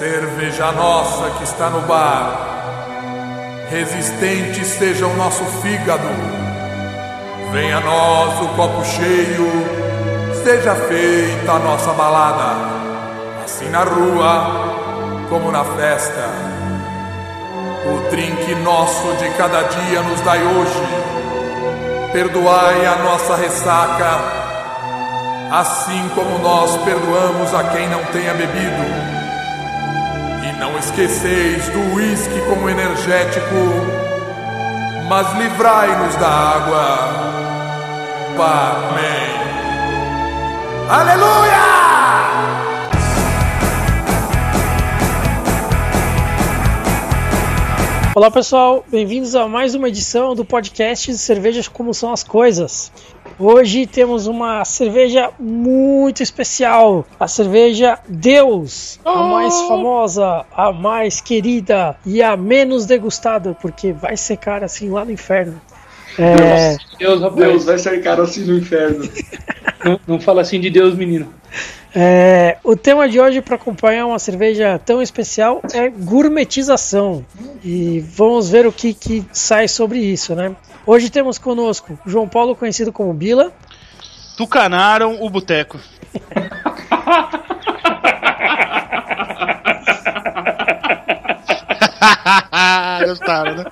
Cerveja nossa que está no bar. Resistente seja o nosso fígado. Venha a nós o copo cheio. Seja feita a nossa balada. Assim na rua como na festa. O drink nosso de cada dia nos dai hoje. Perdoai a nossa ressaca, assim como nós perdoamos a quem não tenha bebido. Não esqueceis do uísque como energético, mas livrai-nos da água. Amém. Aleluia! Olá pessoal, bem-vindos a mais uma edição do podcast Cervejas Como São as Coisas. Hoje temos uma cerveja muito especial, a cerveja Deus, a mais famosa, a mais querida e a menos degustada, porque vai ser cara assim lá no inferno. É... Deus, rapaz. Deus vai ser cara assim no inferno. não, não fala assim de Deus, menino. É, o tema de hoje para acompanhar uma cerveja tão especial é gourmetização. E vamos ver o que, que sai sobre isso, né? Hoje temos conosco João Paulo, conhecido como Bila. Tucanaram o boteco. Gostaram, né?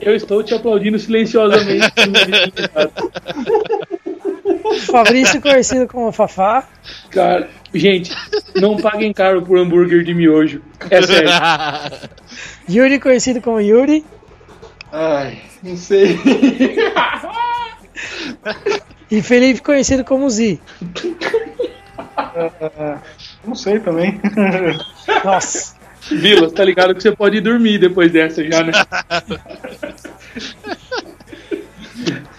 Eu estou te aplaudindo silenciosamente. Fabrício, conhecido como Fafá. Cara, gente, não paguem caro por hambúrguer de miojo. É sério. Yuri, conhecido como Yuri. Ai, não sei. e Felipe, conhecido como Z. não sei também. Nossa. Vila, tá ligado que você pode dormir depois dessa já, né?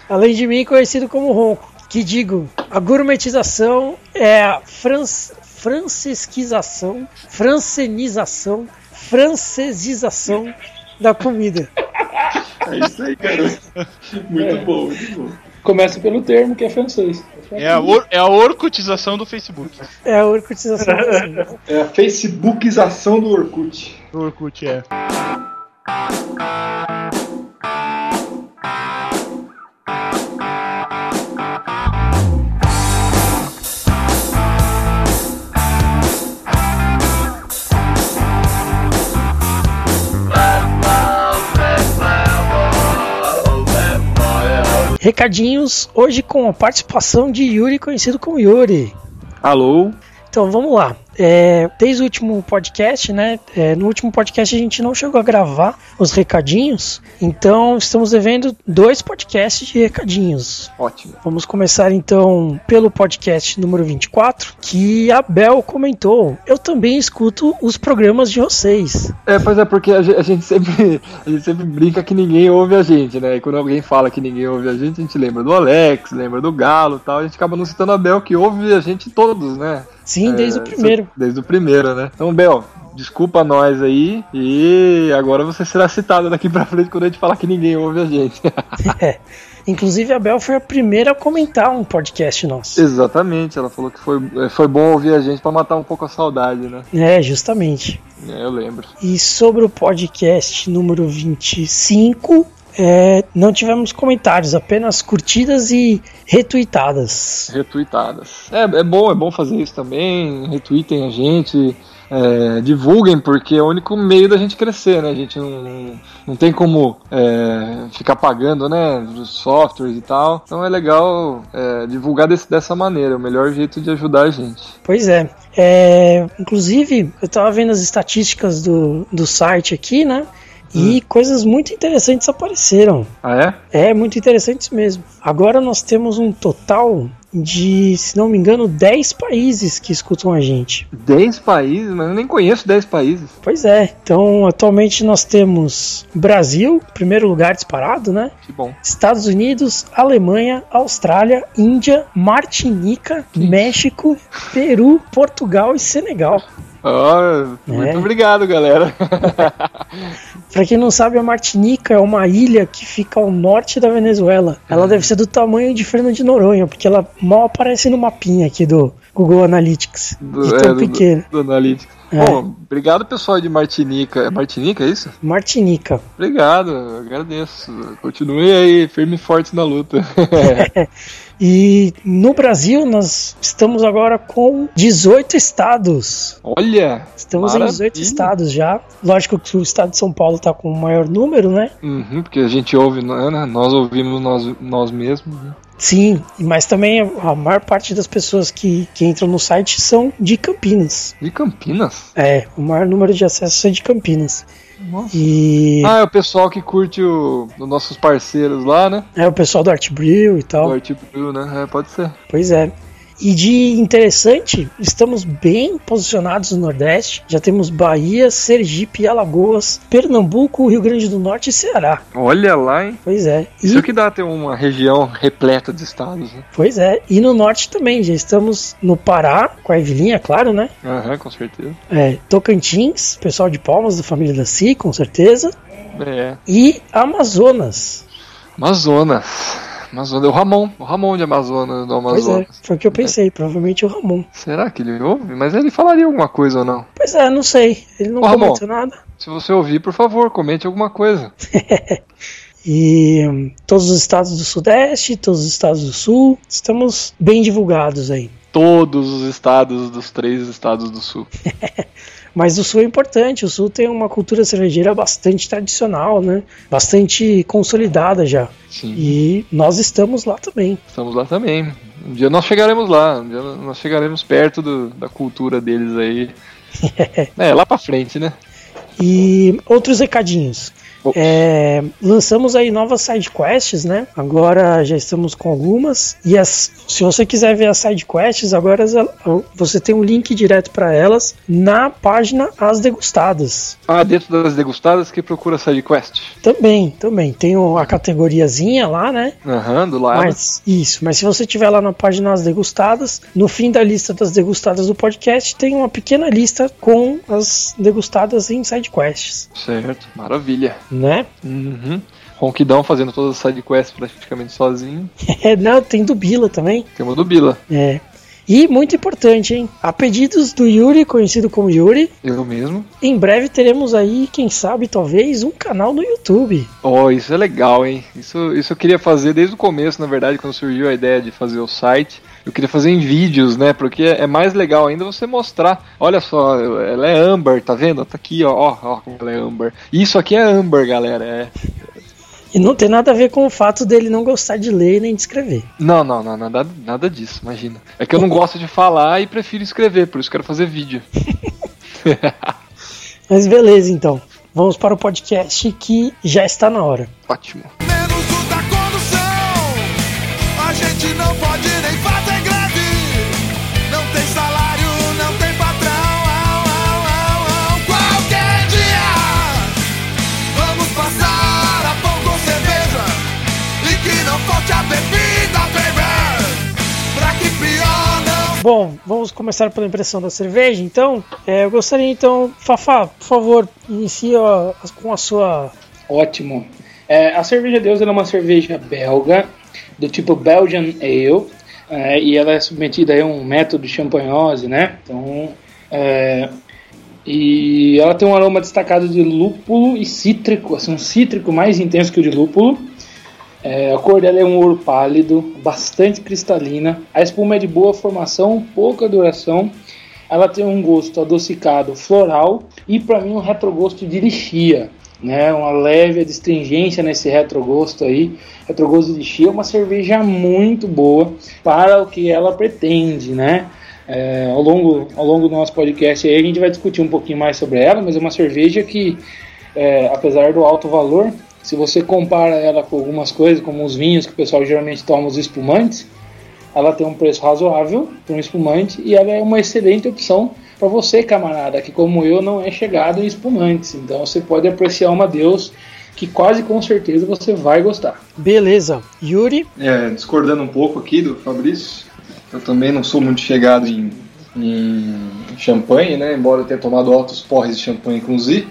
Além de mim, conhecido como Ronco. Que digo, a gourmetização é a france, francesquização, francenização francesização da comida. É isso aí, cara. Muito é. bom, muito bom. Começa pelo termo que é francês. É a, or, é a orcutização do Facebook. É a orcutização do Facebook. É a facebookização do Orkut. Do Orkut, é. Recadinhos hoje com a participação de Yuri, conhecido como Yuri. Alô? Então vamos lá. É, desde o último podcast, né? É, no último podcast a gente não chegou a gravar os recadinhos, então estamos devendo dois podcasts de recadinhos. Ótimo. Vamos começar então pelo podcast número 24, que a Bel comentou. Eu também escuto os programas de vocês. É, pois é, porque a gente, a gente sempre, a gente sempre brinca que ninguém ouve a gente, né? E quando alguém fala que ninguém ouve a gente, a gente lembra do Alex, lembra do Galo tal. A gente acaba não citando a Bel, que ouve a gente todos, né? Sim, desde é, o primeiro. Desde o primeiro, né? Então, Bel, desculpa nós aí. E agora você será citado daqui pra frente quando a gente falar que ninguém ouve a gente. é. Inclusive a Bel foi a primeira a comentar um podcast nosso. Exatamente, ela falou que foi, foi bom ouvir a gente para matar um pouco a saudade, né? É, justamente. É, eu lembro. E sobre o podcast número 25, é, não tivemos comentários, apenas curtidas e retweetadas. Retweetadas. É, é bom, é bom fazer isso também. Retweetem a gente. É, divulguem, porque é o único meio da gente crescer, né? A gente não, não tem como é, ficar pagando, né? Os softwares e tal. Então é legal é, divulgar desse, dessa maneira, é o melhor jeito de ajudar a gente. Pois é. é inclusive, eu tava vendo as estatísticas do, do site aqui, né? E hum. coisas muito interessantes apareceram. Ah, é? É, muito interessantes mesmo. Agora nós temos um total de, se não me engano, 10 países que escutam a gente. 10 países? Mas eu nem conheço 10 países. Pois é. Então, atualmente nós temos Brasil, primeiro lugar disparado, né? Que bom. Estados Unidos, Alemanha, Austrália, Índia, Martinica, México, Peru, Portugal e Senegal. Oh, muito é. obrigado, galera. Pra quem não sabe, a Martinica é uma ilha que fica ao norte da Venezuela. Ela uhum. deve ser do tamanho de Fernando de Noronha, porque ela mal aparece no mapinha aqui do, Google Analytics. Do, de é, tão do- pequeno. do Analytics. É. Bom, obrigado pessoal de Martinica. É Martinica, é isso? Martinica. Obrigado, agradeço. Continue aí, firme e forte na luta. E no Brasil nós estamos agora com 18 estados. Olha! Estamos em 18 maravilha. estados já. Lógico que o estado de São Paulo está com o maior número, né? Uhum, porque a gente ouve, né? Nós ouvimos nós, nós mesmos. né? Sim, mas também a maior parte das pessoas que, que entram no site são de Campinas. De Campinas? É, o maior número de acessos é de Campinas. Nossa. E Ah, é o pessoal que curte o, os nossos parceiros lá, né? é o pessoal do Art Brew e Do tal. Art Brew, né? É, pode ser. Pois é. E de interessante, estamos bem posicionados no Nordeste. Já temos Bahia, Sergipe, Alagoas, Pernambuco, Rio Grande do Norte e Ceará. Olha lá, hein? Pois é. E, Isso que dá ter uma região repleta de estados, né? Pois é. E no Norte também. Já estamos no Pará, com a Evilinha, claro, né? Aham, com certeza. É, Tocantins, pessoal de Palmas da família da Si, com certeza. É. E Amazonas. Amazonas. Amazonas. O Ramon. O Ramon de Amazonas, do Pois é, Amazonas. foi o que eu pensei. Provavelmente o Ramon. Será que ele ouve? Mas ele falaria alguma coisa ou não? Pois é, não sei. Ele não Ô, Ramon. comentou nada. Se você ouvir, por favor, comente alguma coisa. E hum, todos os estados do Sudeste, todos os estados do Sul, estamos bem divulgados aí. Todos os estados dos três estados do sul. Mas o Sul é importante, o Sul tem uma cultura cervejeira bastante tradicional, né? Bastante consolidada já. Sim. E nós estamos lá também. Estamos lá também. Um dia nós chegaremos lá. Um dia nós chegaremos perto do- da cultura deles aí. é, lá pra frente, né? E outros recadinhos. É, lançamos aí novas sidequests, né? Agora já estamos com algumas. E as, se você quiser ver as sidequests, agora você tem um link direto para elas na página As Degustadas. Ah, dentro das degustadas que procura SideQuest. Também, também. Tem a categoriazinha lá, né? Aham, do lado. Mas, isso, mas se você tiver lá na página As Degustadas, no fim da lista das degustadas do podcast, tem uma pequena lista com as degustadas em sidequests, Certo, maravilha. Né? Uhum. Ronquidão fazendo todas as sidequests praticamente sozinho. É, não, tem do Bila também. Temos do Bila. É. E muito importante, hein? A pedidos do Yuri, conhecido como Yuri, Eu mesmo. em breve teremos aí, quem sabe, talvez, um canal no YouTube. Oh, isso é legal, hein? Isso, isso eu queria fazer desde o começo, na verdade, quando surgiu a ideia de fazer o site. Eu queria fazer em vídeos, né? Porque é mais legal ainda você mostrar. Olha só, ela é âmbar, tá vendo? Tá aqui, ó, ó, ó como ela é âmbar. Isso aqui é âmbar, galera. É. E não tem nada a ver com o fato dele não gostar de ler nem de escrever. Não, não, não, nada, nada disso, imagina. É que eu não gosto de falar e prefiro escrever, por isso quero fazer vídeo. Mas beleza, então. Vamos para o podcast que já está na hora. Ótimo. Menos o da condução. A gente não pode Bom, vamos começar pela impressão da cerveja, então. É, eu gostaria, então, Fafá, por favor, inicie ó, com a sua. Ótimo. É, a cerveja Deus é uma cerveja belga, do tipo Belgian Ale, é, e ela é submetida a um método de champanhose, né? Então, é, e ela tem um aroma destacado de lúpulo e cítrico, assim, um cítrico mais intenso que o de lúpulo. É, a cor dela é um ouro pálido, bastante cristalina. A espuma é de boa formação, pouca duração. Ela tem um gosto adocicado floral e para mim um retrogosto de lixia, né? Uma leve astringência nesse retrogosto aí. Retrogosto de lixia é uma cerveja muito boa para o que ela pretende, né? É, ao, longo, ao longo do nosso podcast aí a gente vai discutir um pouquinho mais sobre ela, mas é uma cerveja que, é, apesar do alto valor, se você compara ela com algumas coisas, como os vinhos que o pessoal geralmente toma, os espumantes, ela tem um preço razoável para um espumante e ela é uma excelente opção para você, camarada, que como eu não é chegado em espumantes. Então você pode apreciar uma Deus que quase com certeza você vai gostar. Beleza. Yuri, É, discordando um pouco aqui do Fabrício, eu também não sou muito chegado em, em champanhe, né? Embora eu tenha tomado altos porres de champanhe com Z.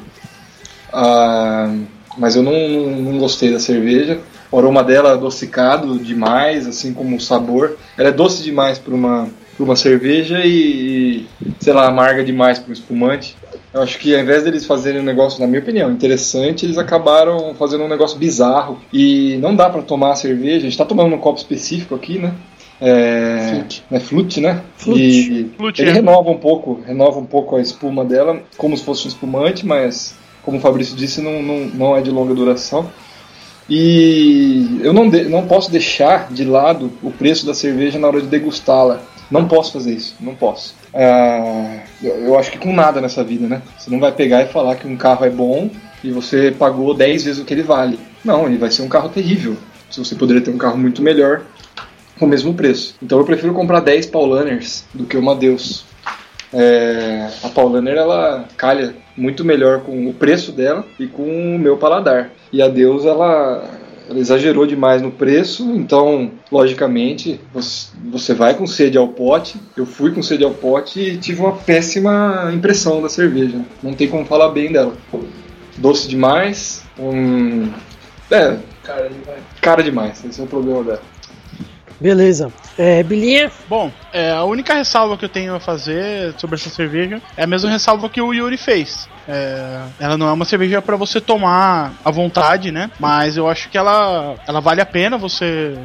Ah, mas eu não, não, não gostei da cerveja. O aroma dela é adocicado demais, assim como o sabor. Ela é doce demais para uma, uma cerveja e, sei lá, amarga demais para um espumante. Eu acho que ao invés deles fazerem um negócio, na minha opinião, interessante, eles acabaram fazendo um negócio bizarro. E não dá para tomar a cerveja, a gente está tomando um copo específico aqui, né? É, Flute. é flute, né? Flute. E Flute, ele é. renova um pouco, renova um pouco a espuma dela, como se fosse um espumante, mas como o Fabrício disse, não, não, não é de longa duração. E eu não, de- não posso deixar de lado o preço da cerveja na hora de degustá-la. Não posso fazer isso, não posso. Ah, eu, eu acho que com nada nessa vida, né? Você não vai pegar e falar que um carro é bom e você pagou 10 vezes o que ele vale. Não, ele vai ser um carro terrível. Se você poderia ter um carro muito melhor com o mesmo preço. Então eu prefiro comprar 10 Paulaners do que uma Deus. É, a Paulaner ela calha muito melhor com o preço dela e com o meu paladar. E a Deus ela, ela exagerou demais no preço, então logicamente você, vai com sede ao pote. Eu fui com sede ao pote e tive uma péssima impressão da cerveja. Não tem como falar bem dela. Doce demais, um, é, Cara, vai. cara demais. Esse é o problema dela. Beleza. É, Bilinha, Bom, é, a única ressalva que eu tenho a fazer sobre essa cerveja é a mesma ressalva que o Yuri fez. É, ela não é uma cerveja pra você tomar à vontade, né? Mas eu acho que ela, ela vale a pena você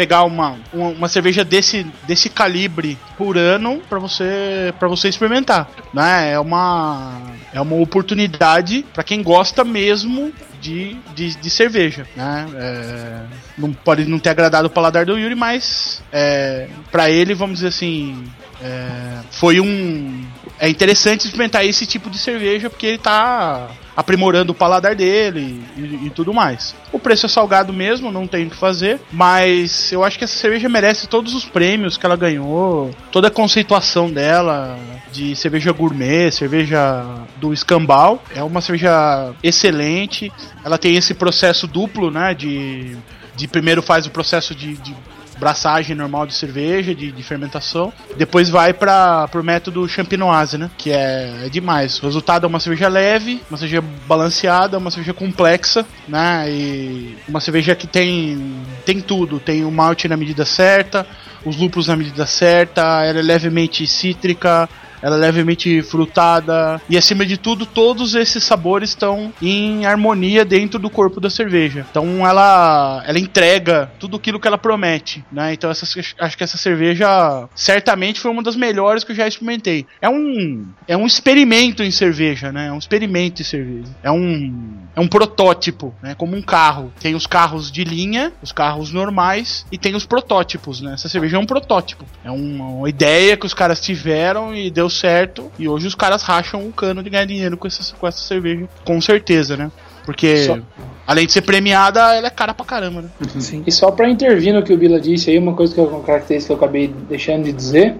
pegar uma, uma, uma cerveja desse, desse calibre por ano pra você para você experimentar, né? É uma é uma oportunidade pra quem gosta mesmo de, de, de cerveja, né? É, não pode não ter agradado o paladar do Yuri, mas é, para ele, vamos dizer assim, é, foi um é interessante experimentar esse tipo de cerveja porque ele tá aprimorando o paladar dele e, e tudo mais. O preço é salgado mesmo, não tem o que fazer, mas eu acho que essa cerveja merece todos os prêmios que ela ganhou, toda a conceituação dela de cerveja gourmet, cerveja do escambau. É uma cerveja excelente. Ela tem esse processo duplo, né, de de primeiro faz o processo de, de braçagem normal de cerveja, de, de fermentação. Depois vai para pro método champenoise, né? Que é, é demais. O resultado é uma cerveja leve, uma cerveja balanceada, uma cerveja complexa, né? E uma cerveja que tem tem tudo. Tem o malte na medida certa, os lúpulos na medida certa, ela é levemente cítrica, ela é levemente frutada e acima de tudo todos esses sabores estão em harmonia dentro do corpo da cerveja. Então ela ela entrega tudo aquilo que ela promete, né? Então essa, acho que essa cerveja certamente foi uma das melhores que eu já experimentei. É um é um experimento em cerveja, né? É um experimento em cerveja. É um é um protótipo, né? Como um carro. Tem os carros de linha, os carros normais e tem os protótipos, né? Essa cerveja é um protótipo. É uma, uma ideia que os caras tiveram e deu certo. E hoje os caras racham o cano de ganhar dinheiro com essa, com essa cerveja, com certeza, né? Porque Só- além de ser premiada, ela é cara pra caramba, né? sim. E só pra intervir no que o Bila disse aí, uma coisa que eu, característica que eu acabei deixando de dizer,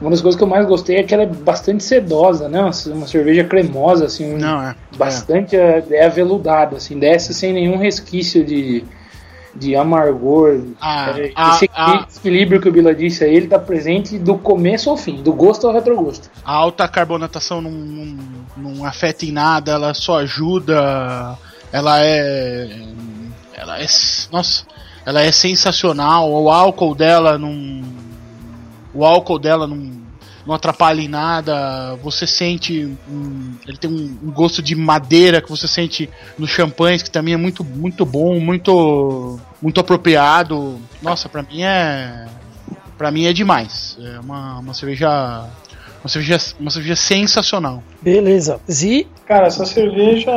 uma das coisas que eu mais gostei é que ela é bastante sedosa, né? Uma, uma cerveja cremosa, assim, um- Não, é. bastante é, é aveludada, assim, desce sem nenhum resquício de, de amargor. Ah, É, ah, esse ah. equilíbrio que o Bila disse aí, ele tá presente do começo ao fim, do gosto ao retrogosto. A alta carbonatação não, não, não afeta em nada, ela só ajuda. Ela é. Ela é. Nossa, ela é sensacional. O álcool dela não. O álcool dela não, não atrapalha em nada. Você sente. um- ele tem um, um gosto de madeira que você sente nos champanhes, que também é muito, muito bom, muito. Muito apropriado. Nossa, pra mim é. Pra mim é demais. É uma, uma cerveja. Uma cerveja, uma cerveja sensacional. Beleza. Zi, Cara, essa cerveja,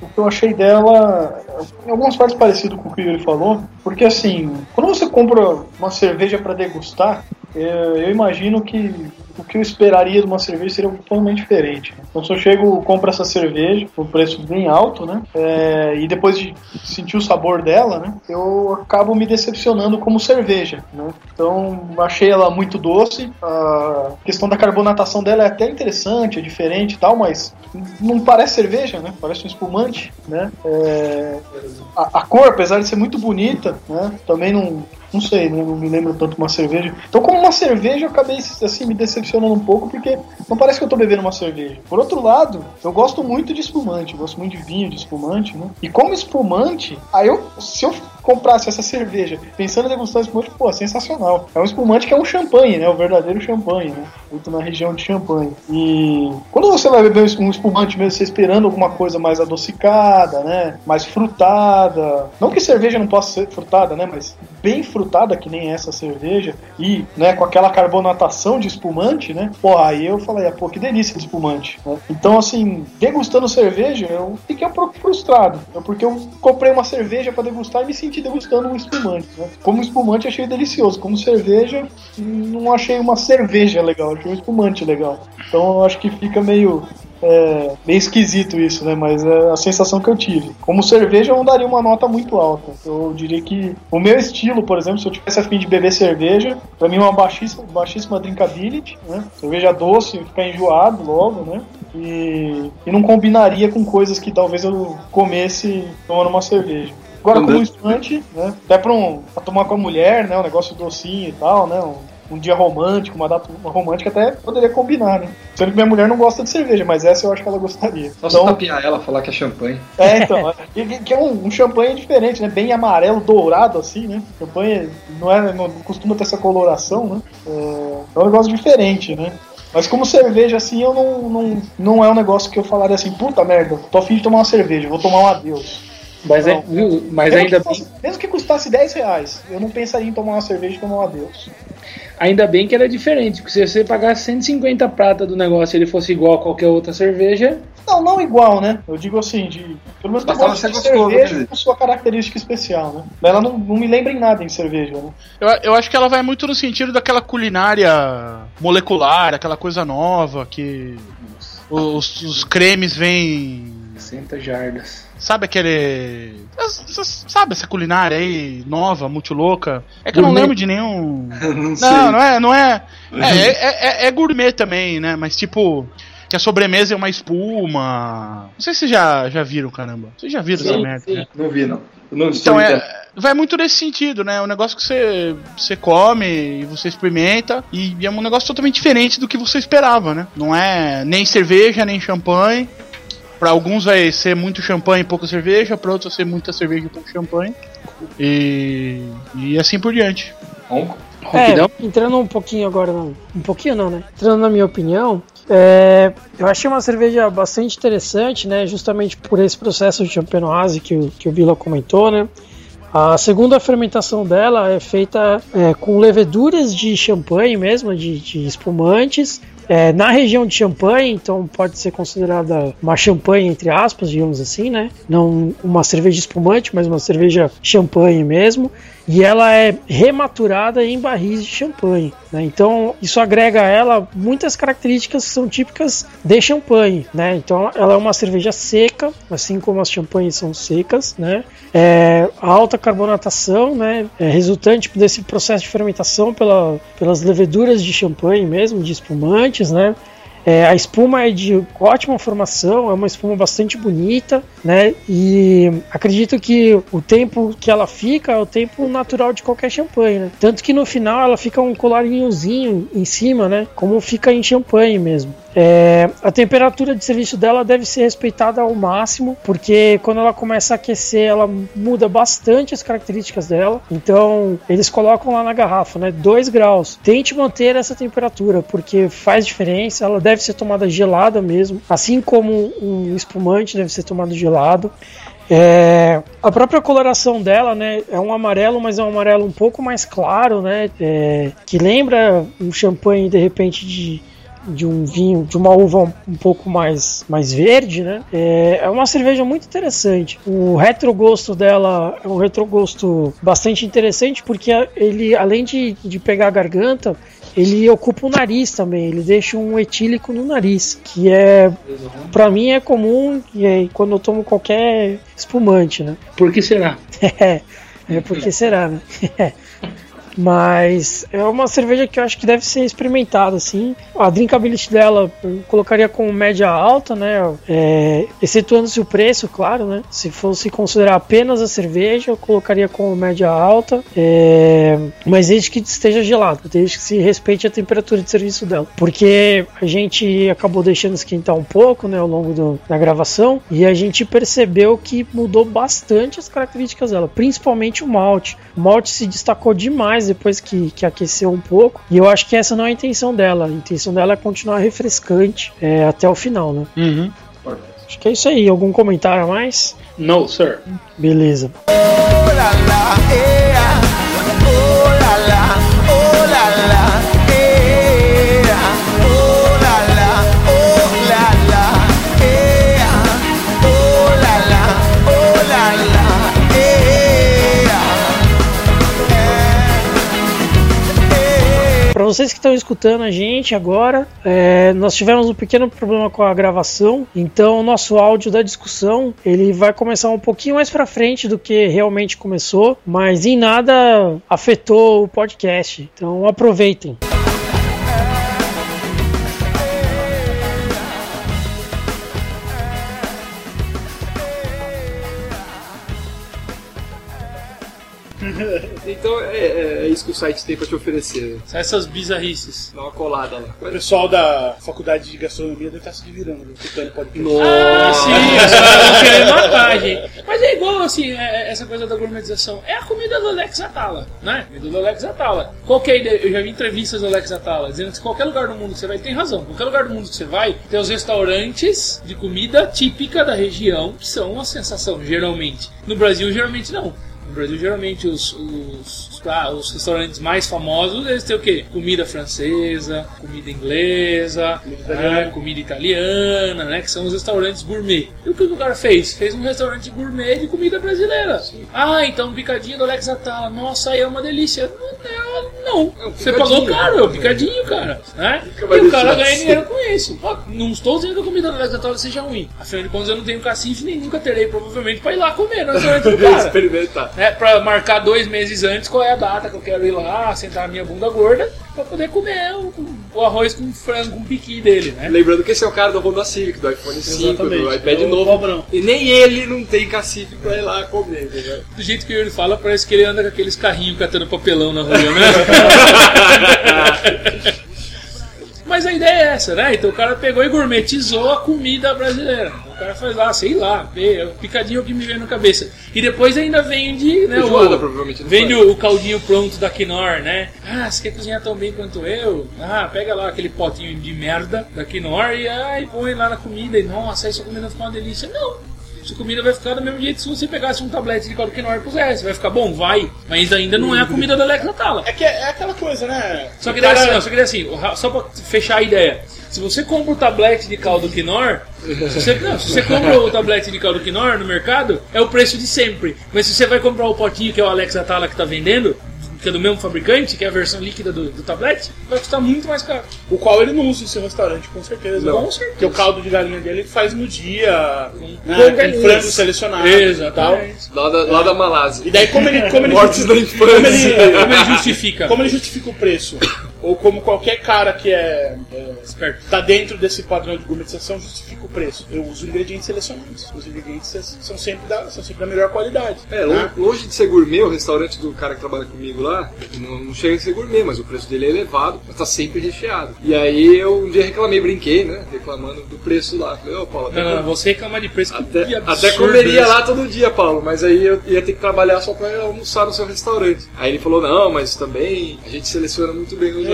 o que eu achei dela, em algumas partes parecido com o que Yuri falou, porque assim, quando você compra uma cerveja para degustar, é, eu imagino que o que eu esperaria de uma cerveja seria totalmente diferente. né? Então, se eu chego compro essa cerveja por um preço bem alto, né, é, e depois de sentir o sabor dela, né, eu acabo me decepcionando como cerveja, né. Então, achei ela muito doce, a questão da carbonatação dela é até interessante, é diferente e tal, mas não parece cerveja, né? Parece um espumante, né? É, a, a cor, apesar de ser muito bonita, né? Também não, não sei, não, não me lembro tanto uma cerveja. Então, como uma cerveja, eu acabei assim me decepcionando um pouco porque não parece que eu tô bebendo uma cerveja. Por outro lado, eu gosto muito de espumante, gosto muito de vinho de espumante, né? E como espumante, aí eu, se eu comprasse essa cerveja pensando em degustar um espumante, pô, sensacional. É um espumante que é um champanhe, né? O verdadeiro champanhe, né? Feito na região de champanhe. E quando você vai beber um espumante mesmo, você esperando alguma coisa mais adocicada, né? Mais frutada. Não que cerveja não possa ser frutada, né? Mas bem frutada, que nem essa cerveja, e né, com aquela carbonatação de espumante, né? Pô, aí eu falei, ah, pô, que delícia de espumante. Né? Então, assim, degustando cerveja, eu fiquei um pouco frustrado. Né? Porque eu comprei uma cerveja para degustar e me senti degustando um espumante. Né? Como espumante, achei delicioso. Como cerveja, não achei uma cerveja legal, achei um espumante legal. Então, eu acho que fica meio é esquisito isso, né? Mas é a sensação que eu tive. Como cerveja, eu não daria uma nota muito alta. Eu diria que o meu estilo, por exemplo, se eu tivesse a fim de beber cerveja, pra mim é uma baixíssima, baixíssima drinkability, né? Cerveja doce, ficar enjoado logo, né? E, e não combinaria com coisas que talvez eu comesse tomando uma cerveja. Agora, como estante, né? Até pra, um, pra tomar com a mulher, né? Um negócio docinho e tal, né? Um, um dia romântico, uma data romântica, até poderia combinar, né? Sendo que minha mulher não gosta de cerveja, mas essa eu acho que ela gostaria. Só então, tapear ela, falar que é champanhe. É, então. É, que é um, um, champanhe diferente, né? Bem amarelo, dourado, assim, né? Champanhe não, é, não costuma ter essa coloração, né? É, é um negócio diferente, né? Mas como cerveja, assim, eu não, não, não é um negócio que eu falaria assim, puta merda, tô afim de tomar uma cerveja, vou tomar um adeus. Mas, é, mas mesmo ainda que fosse, Mesmo que custasse 10 reais, eu não pensaria em tomar uma cerveja e tomar um adeus. Ainda bem que era diferente, porque se você pagasse 150 prata do negócio e ele fosse igual a qualquer outra cerveja. Não, não igual, né? Eu digo assim, de. Pelo menos que gosta de cerveja né? com sua característica especial, né? Mas ela não, não me lembra em nada em cerveja, né? Eu, eu acho que ela vai muito no sentido daquela culinária molecular, aquela coisa nova que. Os, os cremes vêm. 60 jardas. Sabe aquele. Sabe essa culinária aí, nova, muito louca? É que eu não lembro de nenhum. não, não, não é. Não é, é, é, é, é gourmet também, né? Mas tipo que a sobremesa é uma espuma. Não sei se já, já viram, caramba. Vocês já viram sim, essa merda? Né? Não vi, não. não então é, vai muito nesse sentido, né? É um negócio que você, você come e você experimenta e é um negócio totalmente diferente do que você esperava, né? Não é nem cerveja, nem champanhe. Para alguns vai ser muito champanhe e pouca cerveja, para outros vai ser muita cerveja e pouco champanhe. E, e assim por diante. É, entrando um pouquinho agora, não, um pouquinho não, né? Entrando na minha opinião, é, eu achei uma cerveja bastante interessante, né? Justamente por esse processo de champenoise que, o, que o Vila comentou, né? A segunda fermentação dela é feita é, com leveduras de champanhe mesmo, de, de espumantes, é, na região de Champagne, então pode ser considerada uma champanhe entre aspas, digamos assim, né? Não uma cerveja espumante, mas uma cerveja champanhe mesmo e ela é rematurada em barris de champanhe. Né? Então isso agrega a ela muitas características que são típicas de champanhe. Né? Então ela é uma cerveja seca, assim como as champanhes são secas. Né? É, alta carbonatação, né? É resultante desse processo de fermentação pela, pelas leveduras de champanhe mesmo, de espumantes. Né? É, a espuma é de ótima formação, é uma espuma bastante bonita, né? E acredito que o tempo que ela fica é o tempo natural de qualquer champanhe, né? Tanto que no final ela fica um colarinhozinho em cima, né? Como fica em champanhe mesmo. É, a temperatura de serviço dela deve ser respeitada ao máximo, porque quando ela começa a aquecer, ela muda bastante as características dela. Então, eles colocam lá na garrafa, né? 2 graus. Tente manter essa temperatura, porque faz diferença. Ela deve ser tomada gelada mesmo, assim como um espumante deve ser tomado gelado. É, a própria coloração dela, né, é um amarelo, mas é um amarelo um pouco mais claro, né, é, que lembra um champanhe de repente de de um vinho, de uma uva um pouco mais, mais verde, né? É, é uma cerveja muito interessante. O retrogosto dela é um retrogosto bastante interessante porque ele, além de, de pegar a garganta, ele ocupa o nariz também, ele deixa um etílico no nariz, que é para mim é comum e é quando eu tomo qualquer espumante, né? Por que será? É, é porque será, né? Mas é uma cerveja que eu acho que deve ser experimentada, assim. A drinkability dela eu colocaria com média alta, né? É, excetuando-se o preço, claro, né? Se fosse considerar apenas a cerveja, eu colocaria com média alta. É, mas desde que esteja gelada, desde que se respeite a temperatura de serviço dela. Porque a gente acabou deixando esquentar um pouco, né? Ao longo do, da gravação. E a gente percebeu que mudou bastante as características dela, principalmente o malte. O malte se destacou demais depois que, que aqueceu um pouco. E eu acho que essa não é a intenção dela. A intenção dela é continuar refrescante é, até o final, né? Uhum. Acho que é isso aí. Algum comentário a mais? No, sir. Beleza. Para vocês que estão escutando a gente agora, é, nós tivemos um pequeno problema com a gravação, então o nosso áudio da discussão ele vai começar um pouquinho mais para frente do que realmente começou, mas em nada afetou o podcast. Então aproveitem. Então é, é- isso que o site tem pra te oferecer. São essas bizarrices. Dá uma colada lá. O pessoal da faculdade de gastronomia deve estar se divirando, escutando podcast. Ah, sim, os caras vão querer matar a gente. Mas é igual, assim, é- é essa coisa da gourmetização. É a comida do Alex Atala, né? Comida do Alex Atala. Qual que é a ideia? Eu já vi entrevistas do Alex Atala dizendo que qualquer lugar do mundo que você vai, ele tem razão. Qualquer lugar do mundo que você vai, tem os restaurantes de comida típica da região, que são uma sensação, geralmente. No Brasil, geralmente não. No Brasil, geralmente, os, os, ah, os restaurantes mais famosos, eles têm o quê? Comida francesa, comida inglesa, né, comida italiana, né? Que são os restaurantes gourmet. E o que o cara fez? Fez um restaurante gourmet de comida brasileira. Ah, então picadinho do Alex Atala. Nossa, aí é uma delícia. Não, não. É um Você pagou caro, é o picadinho, cara. Né? Vai E o cara ganha dinheiro com isso. Ó, Não estou dizendo que a comida do Alex Atala seja ruim. Afinal de contas, eu não tenho cacife nem nunca terei, provavelmente, pra ir lá comer no restaurante do cara Experimentar. né, pra marcar dois meses antes qual é a data que eu quero ir lá, sentar a minha bunda gorda, pra poder comer o, o arroz com frango, com piqui dele, né? Lembrando que esse é o cara do Honda Civic, do iPhone 5, do Exatamente. iPad É novo. pobrão. E nem ele não tem cacife pra ir lá comer, entendeu? Do jeito que ele fala, parece que ele anda com aqueles carrinhos catando papelão na rua, né? Mas a ideia é essa, né? Então o cara pegou e gourmetizou a comida brasileira. O cara faz lá, sei lá, é o picadinho que me vem na cabeça. E depois ainda vende, né? Feijoada, o, provavelmente, vende o, o caldinho pronto da Knorr, né? Ah, você quer cozinhar tão bem quanto eu? Ah, pega lá aquele potinho de merda da Knorr e aí põe lá na comida. E nossa, aí sua comida fica uma delícia. Não. Sua comida vai ficar do mesmo jeito se você pegasse um tablete de caldo Knorr e pusesse. Vai ficar bom? Vai. Mas ainda não é a comida da Alex Natala. É que é, é aquela coisa, né? Só que cara- assim, ó, só que daí assim, só pra fechar a ideia. Se você compra o tablete de caldo Knorr, se você, não, se você compra o tablete de caldo Knorr no mercado, é o preço de sempre. Mas se você vai comprar o potinho que é o Alex Atala que tá vendendo, que é do mesmo fabricante, que é a versão líquida do, do tablete, vai custar muito mais caro. O qual ele não usa em seu restaurante, com certeza. Não. Com certeza. Porque o caldo de galinha dele ele faz no dia, com, né, com galinhas. frango selecionado e tal. Exatamente. Lá da, lá da Malásia. E daí como ele, como ele, da justifica, como ele, infância. Como ele justifica? como ele justifica o preço? Ou como qualquer cara que é, é Esperto. tá dentro desse padrão de gourmetização justifica o preço. Eu uso ingredientes selecionados. Os ingredientes são sempre da, são sempre da melhor qualidade. É, né? longe, de ser gourmet, o restaurante do cara que trabalha comigo lá, não, não chega a ser gourmet, mas o preço dele é elevado, mas tá sempre recheado. E aí eu um dia reclamei, brinquei, né? Reclamando do preço lá. Falei, ô Paulo, até, Não, você reclama de preço que até, absurdo até comeria isso. lá todo dia, Paulo, mas aí eu ia ter que trabalhar só pra almoçar no seu restaurante. Aí ele falou, não, mas também a gente seleciona muito bem os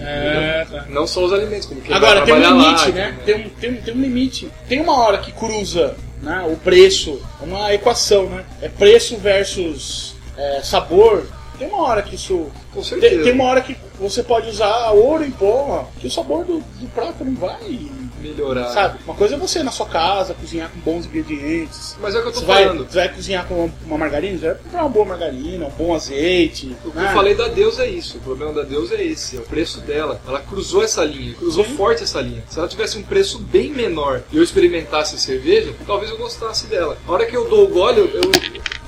É, tá. Não só os alimentos, como quem Agora, tem um limite, lá, né? Tem um, tem, um, tem um limite. Tem uma hora que cruza né, o preço, é uma equação, né? É preço versus é, sabor. Tem uma hora que isso. Com Tem, certeza. tem uma hora que você pode usar ouro em pó, que o sabor do, do prato não vai. Melhorar. Sabe? Uma coisa é você na sua casa cozinhar com bons ingredientes. Mas é o que eu tô Você vai, falando. você vai cozinhar com uma, margarina, você vai comprar uma boa margarina, um bom azeite. O que né? eu falei da Deus é isso. O problema da Deus é esse, é o preço dela. Ela cruzou essa linha, cruzou forte essa linha. Se ela tivesse um preço bem menor e eu experimentasse a cerveja, talvez eu gostasse dela. A hora que eu dou o gole, eu, eu,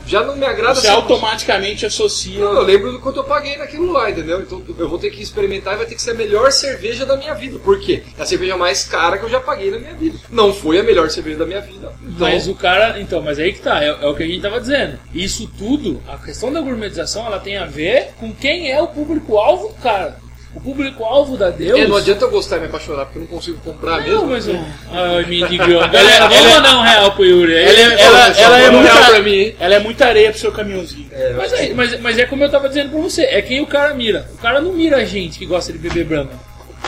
já não me agrada Você essa- automaticamente associa. Não, eu lembro do quanto eu paguei naquilo lá, entendeu? Então eu vou ter que experimentar e vai ter que ser a melhor cerveja da minha vida. Por quê? É a cerveja mais cara que eu já paguei na minha vida. Não foi a melhor cerveja da minha vida. Então, Mas o cara, então, mas aí que tá, é, é o que a gente tava dizendo. Isso tudo, a questão da gourmetização, ela tem a ver com quem é o público-alvo do cara. O público-alvo da Deus. é, não adianta eu gostar e me apaixonar porque eu não consigo comprar Não, mesmo. mas. Ai, me indignou. Galera, vamos mandar um real pro Yuri. Ela, é- ela, pessoal, ela é real muita, pra mim, ela é muita areia pro seu caminhãozinho. Mas, é, mas, mas é como eu tava dizendo pra você, é quem o cara mira. O cara não mira a gente que gosta de beber brama.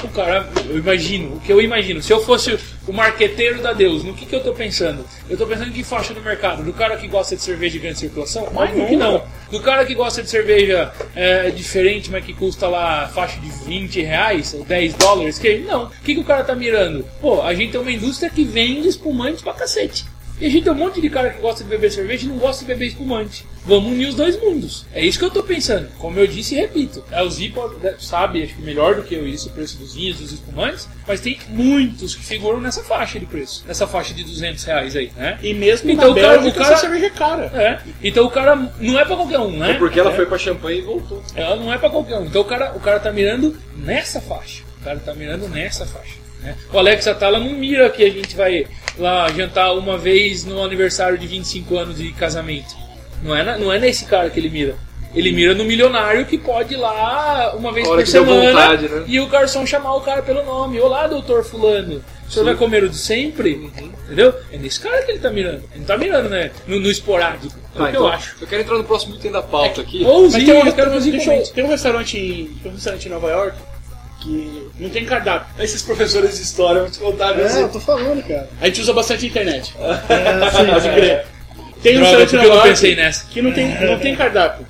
O cara, eu imagino, o que eu imagino, se eu fosse o marqueteiro da Deus, no que, que eu tô pensando? Eu tô pensando em que faixa do mercado? Do cara que gosta de cerveja de grande circulação? Óbvio que não. Do cara que gosta de cerveja é, diferente, mas que custa lá faixa de 20 reais, ou 10 dólares, que não. O que, que o cara tá mirando? Pô, a gente tem uma indústria que vende espumante pra cacete. E a gente tem um monte de cara que gosta de beber cerveja e não gosta de beber espumante. Vamos unir os dois mundos. É isso que eu tô pensando. Como eu disse e repito. A Elzi pode- sabe, acho que melhor do que eu isso, o preço dos vinhos, dos espumantes. Mas tem muitos que figuram nessa faixa de preço. Nessa faixa de 200 reais aí, né? E mesmo Então, o cara- o cara- cerveja é cara. É. Então o cara não é pra qualquer um, né? É porque ela É. foi pra champanhe e voltou. Ela não é pra qualquer um. Então o cara, o cara tá mirando nessa faixa. O cara tá mirando nessa faixa. né? O Alex Atala não mira que a gente vai lá jantar uma vez no aniversário de 25 anos de casamento. Não é, na- não é nesse cara que ele mira. Ele mira no milionário que pode ir lá uma vez por semana vontade, né? e o garçom chamar o cara pelo nome. Olá, doutor fulano. O senhor vai comer o de sempre? Uhum. Entendeu? É nesse cara que ele tá mirando. Ele não tá mirando, né? No, no esporádico. É Tá, o que então, eu acho. Eu quero entrar no próximo item da pauta aqui. Ou Mas tem um, eu quero fazer deixa eu- tem um restaurante em, tem um restaurante em Nova York que não tem cardápio. Esses professores de história vão te contar? É, eu tô falando, cara. A gente usa bastante internet. É, sim, Pode crer. Tem um Droga, restaurante que eu não pensei nessa? que não tem, não tem cardápio.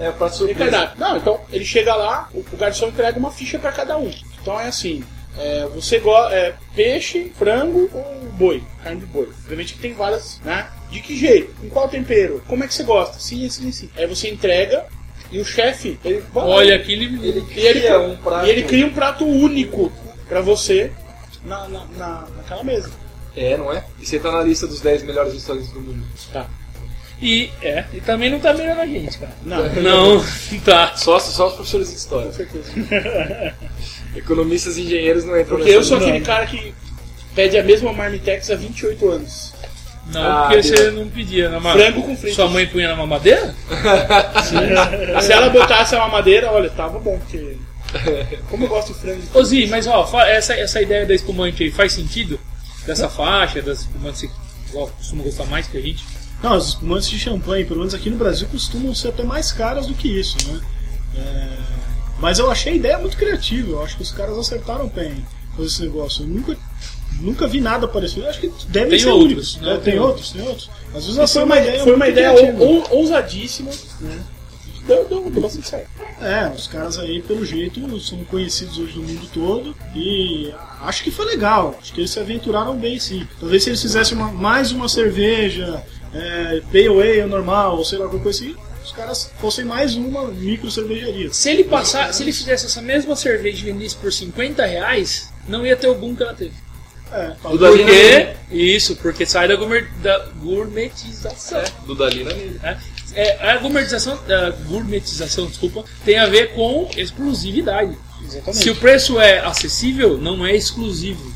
É, pra Tem surpresa. cardápio. Não, então ele chega lá, o, o garçom entrega uma ficha pra cada um. Então é assim. é, você gosta é, peixe, frango ou boi, carne de boi. Obviamente que tem várias, né? De que jeito? Com qual tempero? Como é que você gosta? Sim, assim, assim. Aí você entrega e o chefe, ele vai lá Olha aqui, ele, ele e ele, cria um prato. e ele cria um prato único pra você na, na, na- naquela mesa. É, não é? E você tá na lista dos 10 melhores restaurantes do mundo. Tá. E, é, e também não tá mirando a gente, cara. Não, Não, tá. Só, só os professores de história. com certeza. Economistas e engenheiros não entram Porque eu sou aquele cara que pede a mesma marmitex há 28 anos. Não, Ah, porque Deus. você não pedia na Frango com fritas. Sua mãe punha na mamadeira? Se ela botasse a mamadeira, olha, tava bom, porque. Como eu gosto de frango. Ô Zi, mas ó, essa, essa ideia da espumante aí faz sentido? Dessa faixa, das espumantes que você go- costuma gostar mais que a gente? Não, os espumantes de champanhe, pelo menos aqui no Brasil, costumam ser até mais caras do que isso, né? É, Mas eu achei a ideia muito criativa, eu acho que os caras acertaram bem com esse negócio. Eu nunca, nunca vi nada parecido. Eu acho que deve Tem ser outros, único. né? É, Tem tem outros, tem outros. Às vezes Mas foi uma, ideia foi uma ideia criativa. ou- ou- ousadíssima, né? Deu, deu, deu bastante certo. É, os caras aí, pelo jeito, são conhecidos hoje no mundo todo e acho que foi legal. Acho que eles se aventuraram bem, sim. Talvez se eles fizessem uma- mais uma cerveja, é, Pale Ale normal, ou sei lá, alguma coisa assim, os caras fossem mais uma micro cervejaria. Se ele passar, se ele fizesse essa mesma cerveja e vendesse por 50 reais, não ia ter o boom que ela teve. É, Do Dalina Porque, isso, porque sai da, gourmet, da gourmetização. Do Dalina nele. né? É, a gourmetização, a gourmetização, desculpa, tem a ver com exclusividade. Exatamente. Se o preço é acessível, não é exclusivo.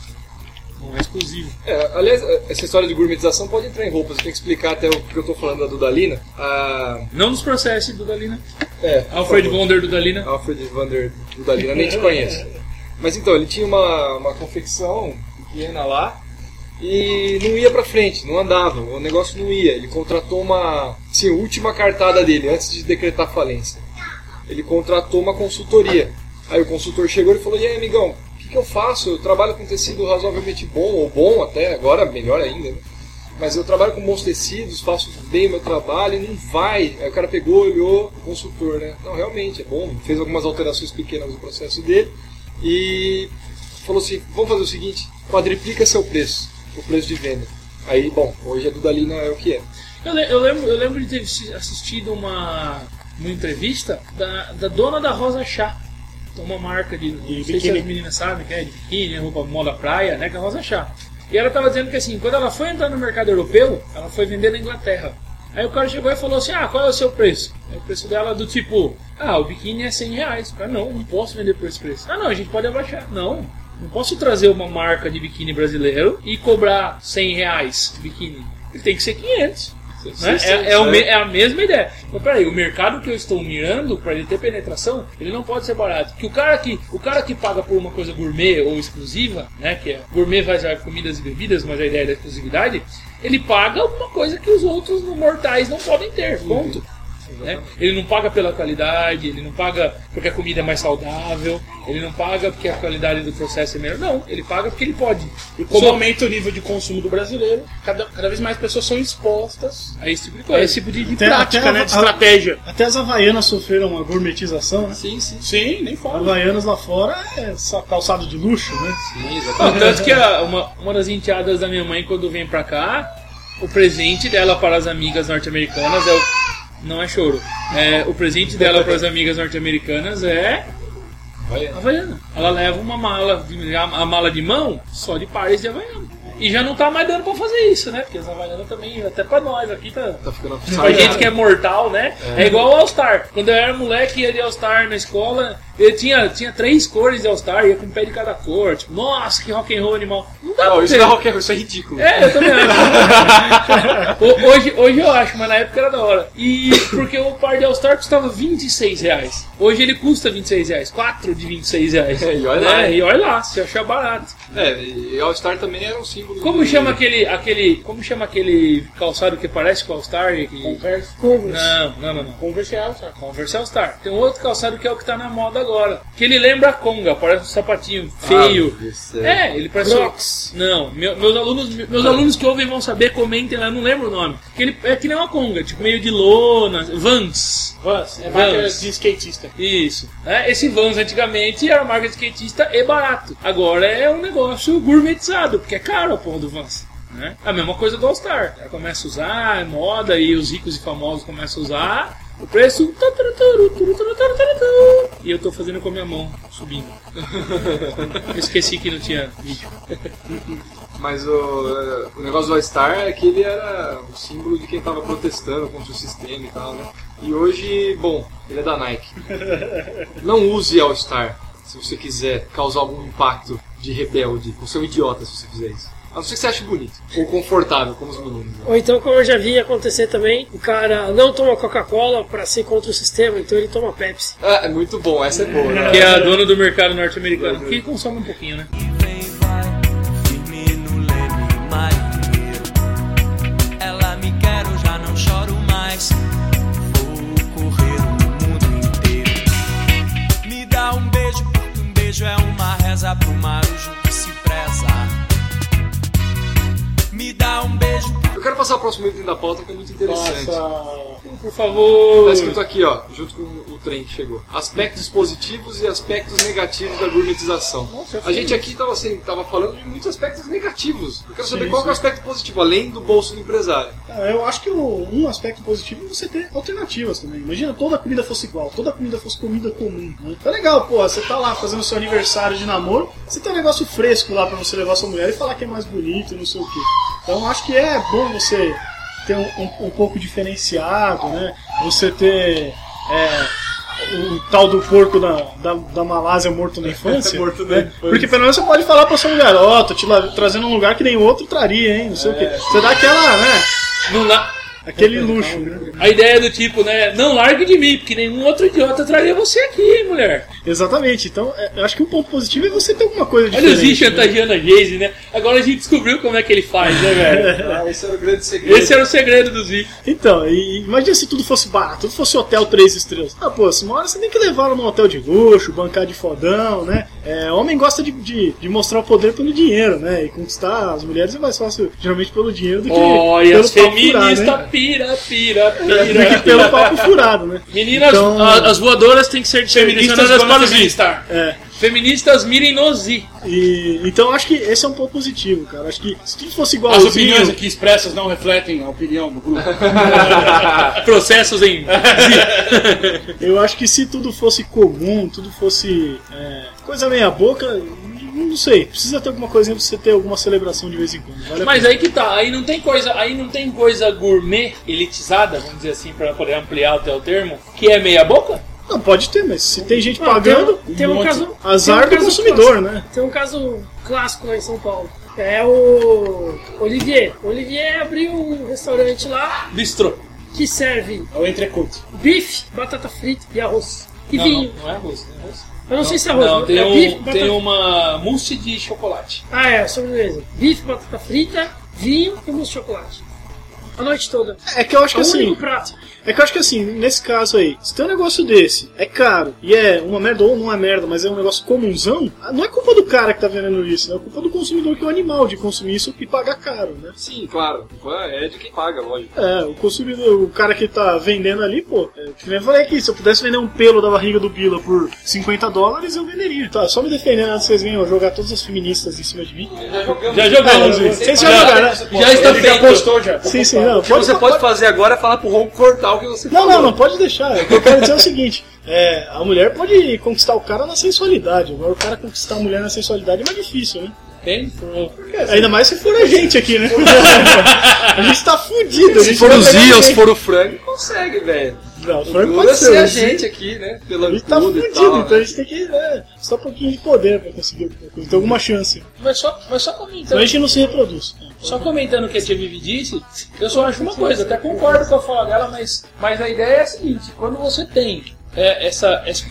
Não é exclusivo. É, aliás, essa história de gourmetização pode entrar em roupas. Eu tenho que explicar até o que eu tô falando da Dudalina. A... Não nos processos do Dalina. É, Alfred. Wonder do Dalina. Alfred Vander Dudalina, nem te conheço. Mas então, ele tinha uma, uma confecção pequena lá e não ia pra frente, não andava, o negócio não ia. Ele contratou uma, sim, última cartada dele, antes de decretar falência. Ele contratou uma consultoria. Aí o consultor chegou e falou: E aí, amigão, o que, que eu faço? Eu trabalho com tecido razoavelmente bom, ou bom até, agora melhor ainda, né? Mas eu trabalho com bons tecidos, faço bem o meu trabalho e não vai. Aí o cara pegou, olhou, o consultor, né? Não, realmente é bom. Fez algumas alterações pequenas no processo dele e falou assim: vamos fazer o seguinte, quadriplica seu preço, o preço de venda. Aí, bom, hoje a Dudalina é o que é. Eu, eu lembro, eu lembro de ter assi- assistido uma, uma entrevista da, da dona da Rosa Chá. Uma marca de. não sei se biquíni. as meninas sabem, que é de biquíni, roupa moda praia, né? Que é a Rosa Chá. E ela estava dizendo que assim, quando ela foi entrar no mercado europeu, ela foi vender na Inglaterra. Aí o cara chegou e falou assim: Ah, qual é o seu preço? Aí o preço dela do tipo: Ah, o biquíni é 100 reais. O cara, não, não posso vender por esse preço. Ah, não, a gente pode abaixar. Não. Não posso trazer uma marca de biquíni brasileiro e cobrar 100 reais de biquíni. Ele tem que ser 500. Né? É, é me- é a mesma ideia. Então, peraí, o mercado que eu estou mirando para ele ter penetração, ele não pode ser barato. Que o cara que o cara que paga por uma coisa gourmet ou exclusiva, né, que é gourmet vai usar comidas e bebidas, mas a ideia é da exclusividade, ele paga uma coisa que os outros mortais não podem ter. Ponto. Né? Ele não paga pela qualidade, ele não paga porque a comida é mais saudável, ele não paga porque a qualidade do processo é melhor. Não, ele paga porque ele pode. E como Só- aumenta o nível de consumo do brasileiro, cada, cada vez mais pessoas são expostas a esse tipo de a coisa. esse tipo de, de Até- prática, até né? a- De estratégia. Até as havaianas sofreram uma gourmetização, né? Sim, sim. Sim, nem fala. Havaianas lá fora é calçado de luxo, né? Sim, Não, exatamente. tanto que a- uma, uma das enteadas da minha mãe, quando vem pra cá, o presente dela para as amigas norte-americanas é o. Não é choro. É, o presente dela para as amigas norte-americanas é. Havaiana. Havaiana. Ela leva uma mala, a, mala de mão só de pares de Havaiana. E já não tá mais dando pra fazer isso, né? Porque as Havaianas também, até pra nós aqui tá. Tá ficando Pra gente que é mortal, né? É, igual o All-Star. Quando eu era moleque ia de All-Star na escola, eu tinha, tinha três cores de All-Star, ia com um pé de cada cor. Tipo, nossa, que rock and roll animal. Não dá Não, pra isso ter. não é rock and roll, isso é ridículo. É, eu também acho. Ho- hoje, hoje eu acho, mas na época era da hora. E porque o par de All-Star custava 26 reais. Hoje ele custa 26 reais. 4 de 26 reais. É, e olha Né? lá. E olha lá, se achar barato. É, e All-Star também era um símbolo. Como de- chama aquele, aquele. Como chama aquele calçado que parece com All-Star? e Que... Converse. Não, não, não, não. Converse é All-Star. Converse All-Star. Tem um outro calçado que é o que tá na moda agora. Que ele lembra a Conga, parece um sapatinho Ah, feio. isso é. Ele parece. Crocs. Não, meu- meus alunos, meus alunos que ouvem vão saber, comentem lá, eu não lembro o nome. Que ele é que nem uma conga, tipo meio de lona, Vans. Vans. É marca Vans. de skatista. Isso. É, esse Vans antigamente era marca de skatista e barato. Agora é um negócio gourmetizado, porque é caro a porra do Vans. Né? A mesma coisa do All-Star. Ela começa a usar, é moda, e os ricos e famosos começam a usar. O preço. E eu tô fazendo com a minha mão, subindo. Eu esqueci que não tinha vídeo. Mas o, o negócio do All-Star é que ele era o símbolo de quem tava protestando contra o sistema e tal, né? E hoje, bom, ele é da Nike. Não use All-Star se você quiser causar algum impacto de rebelde. Você é um idiota se você fizer isso. A não ser que você ache bonito ou confortável, como os meninos. né? Ou então, como eu já vi acontecer também, o cara não toma Coca-Cola pra ser contra o sistema, então ele toma Pepsi. Ah, é muito bom, essa é boa. Né? Que é a dona do mercado norte-americano, que consome um pouquinho, né? vem vai firme no leme marinheiro ela me quer eu já não choro mais vou correr o mundo inteiro me dá um beijo porque um beijo é uma reza pro marujo me dá um beijo Eu quero passar o próximo item da pauta que é muito interessante. Nossa. Por favor. Tá escrito aqui, ó, junto com o trem que chegou. Aspectos positivos e aspectos negativos da gourmetização. A gente aqui tava, assim, tava falando de muitos aspectos negativos. Eu quero saber Sim, qual que é o sim. aspecto positivo, além do bolso do empresário. Ah, Eu acho que o- um aspecto positivo é você ter alternativas também. Imagina toda a comida fosse igual, toda a comida fosse comida comum. Né? Tá legal, pô, você tá lá fazendo seu aniversário de namoro, você tem um negócio fresco lá pra você levar sua mulher e falar que é mais bonito e não sei o quê. Então acho que é bom você ter um, um- um pouco diferenciado, né? Você ter. é, o tal do porco da, da, da Malásia morto na infância. Morto na né? infância. Porque pelo menos você pode falar pra sua tô te trazendo um lugar que nem outro traria, hein? Não sei o quê. Você dá aquela, né? Não dá. Aquele luxo, né? A ideia do tipo, né? Não largue de mim, porque nenhum outro idiota traria você aqui, hein, mulher. Exatamente. Então, é, eu acho que um ponto positivo é você ter alguma coisa Olha o diferente. Zi chantageando a Jayce, né? Agora a gente descobriu como é que ele faz, né, velho? Ah, esse era o grande segredo. Esse era o segredo do Zi. Então, e, imagina se tudo fosse barato, tudo fosse hotel três estrelas. Ah, pô, se uma hora você tem que levar ela num hotel de luxo, bancar de fodão, né? É, homem gosta de, de, de mostrar o poder pelo dinheiro, né? E conquistar as mulheres é mais fácil, geralmente, pelo dinheiro do que Olha, pelo as papo furado, feministas né? Pira, pira, Do que pira. pelo papo furado, né? Meninas, Então- a- as voadoras têm que ser direcionadas para o. É. Feministas mirem no Zi. E, então acho que esse é um ponto positivo, cara. Acho que se tudo fosse As igualzinho. opiniões aqui expressas não refletem a opinião do grupo. Processos em Eu acho que se tudo fosse comum, tudo fosse é, coisa meia boca, não sei, precisa ter alguma coisinha pra você ter alguma celebração de vez em quando. Vale Mas aí que tá, aí não tem coisa, aí não tem coisa gourmet, elitizada, vamos dizer assim, pra poder ampliar até o termo, que é meia boca? Não, pode ter, mas se tem gente Não, pagando, tem um- tem um monte- caso- azar tem um do consumidor, clássico. né? Tem um caso clássico lá em São Paulo. É o Olivier. O Olivier abriu um restaurante lá Bistrô. que serve É o entrecote. bife, batata frita e arroz. E Não, vinho. não, não é arroz, não é arroz. Eu não, sei se é arroz. Não, tem, é um, bife, batata... tem uma mousse de chocolate. Ah, é, sobremesa. Bife, batata frita, vinho e mousse de chocolate. A noite toda. É que eu acho É que o assim. único prato. É que eu acho que assim, nesse caso aí, se tem um negócio desse, é caro, e é uma merda ou não é merda, mas é um negócio comunzão, não é culpa do cara que tá vendendo isso, né? É culpa do consumidor que é o animal de consumir isso e pagar caro, né? Sim, claro. É de quem paga, lógico. É, o consumidor, o cara que tá vendendo ali, pô, é, que nem eu falei aqui, se eu pudesse vender um pelo da barriga do Bila por 50 dólares, eu venderia. Tá, só me defendendo vocês venham jogar todas as feministas em cima de mim. Já jogamos. Já jogamos. Vocês já, já jogaram, né? já está Ele já feito. postou já. Sim, sim, não. O que você pode fazer agora é falar pro Ron cortar o que você Não, falou. não, não pode deixar. O que eu quero dizer é o seguinte: é, a mulher pode conquistar o cara na sensualidade. Agora o cara conquistar a mulher na sensualidade é mais difícil, né? Tem? Pro- Ainda mais se for a gente aqui, né? a gente tá fudido. Se for vai os pegar Zia, ninguém. se for o Frank, consegue, velho. Não, o pode ser. a gente aqui, né? Pela A gente tá fudido, tal, então a né? gente tem que é, só um pouquinho de poder pra conseguir alguma coisa. Tem alguma chance. Mas só, mas só Senão a comentando. gente não se reproduz. Só comentando o que a Tia Vivi disse, eu só acho uma coisa, até concordo com a fala dela, mas, mas a ideia é a seguinte, quando você tem é, essa, essa.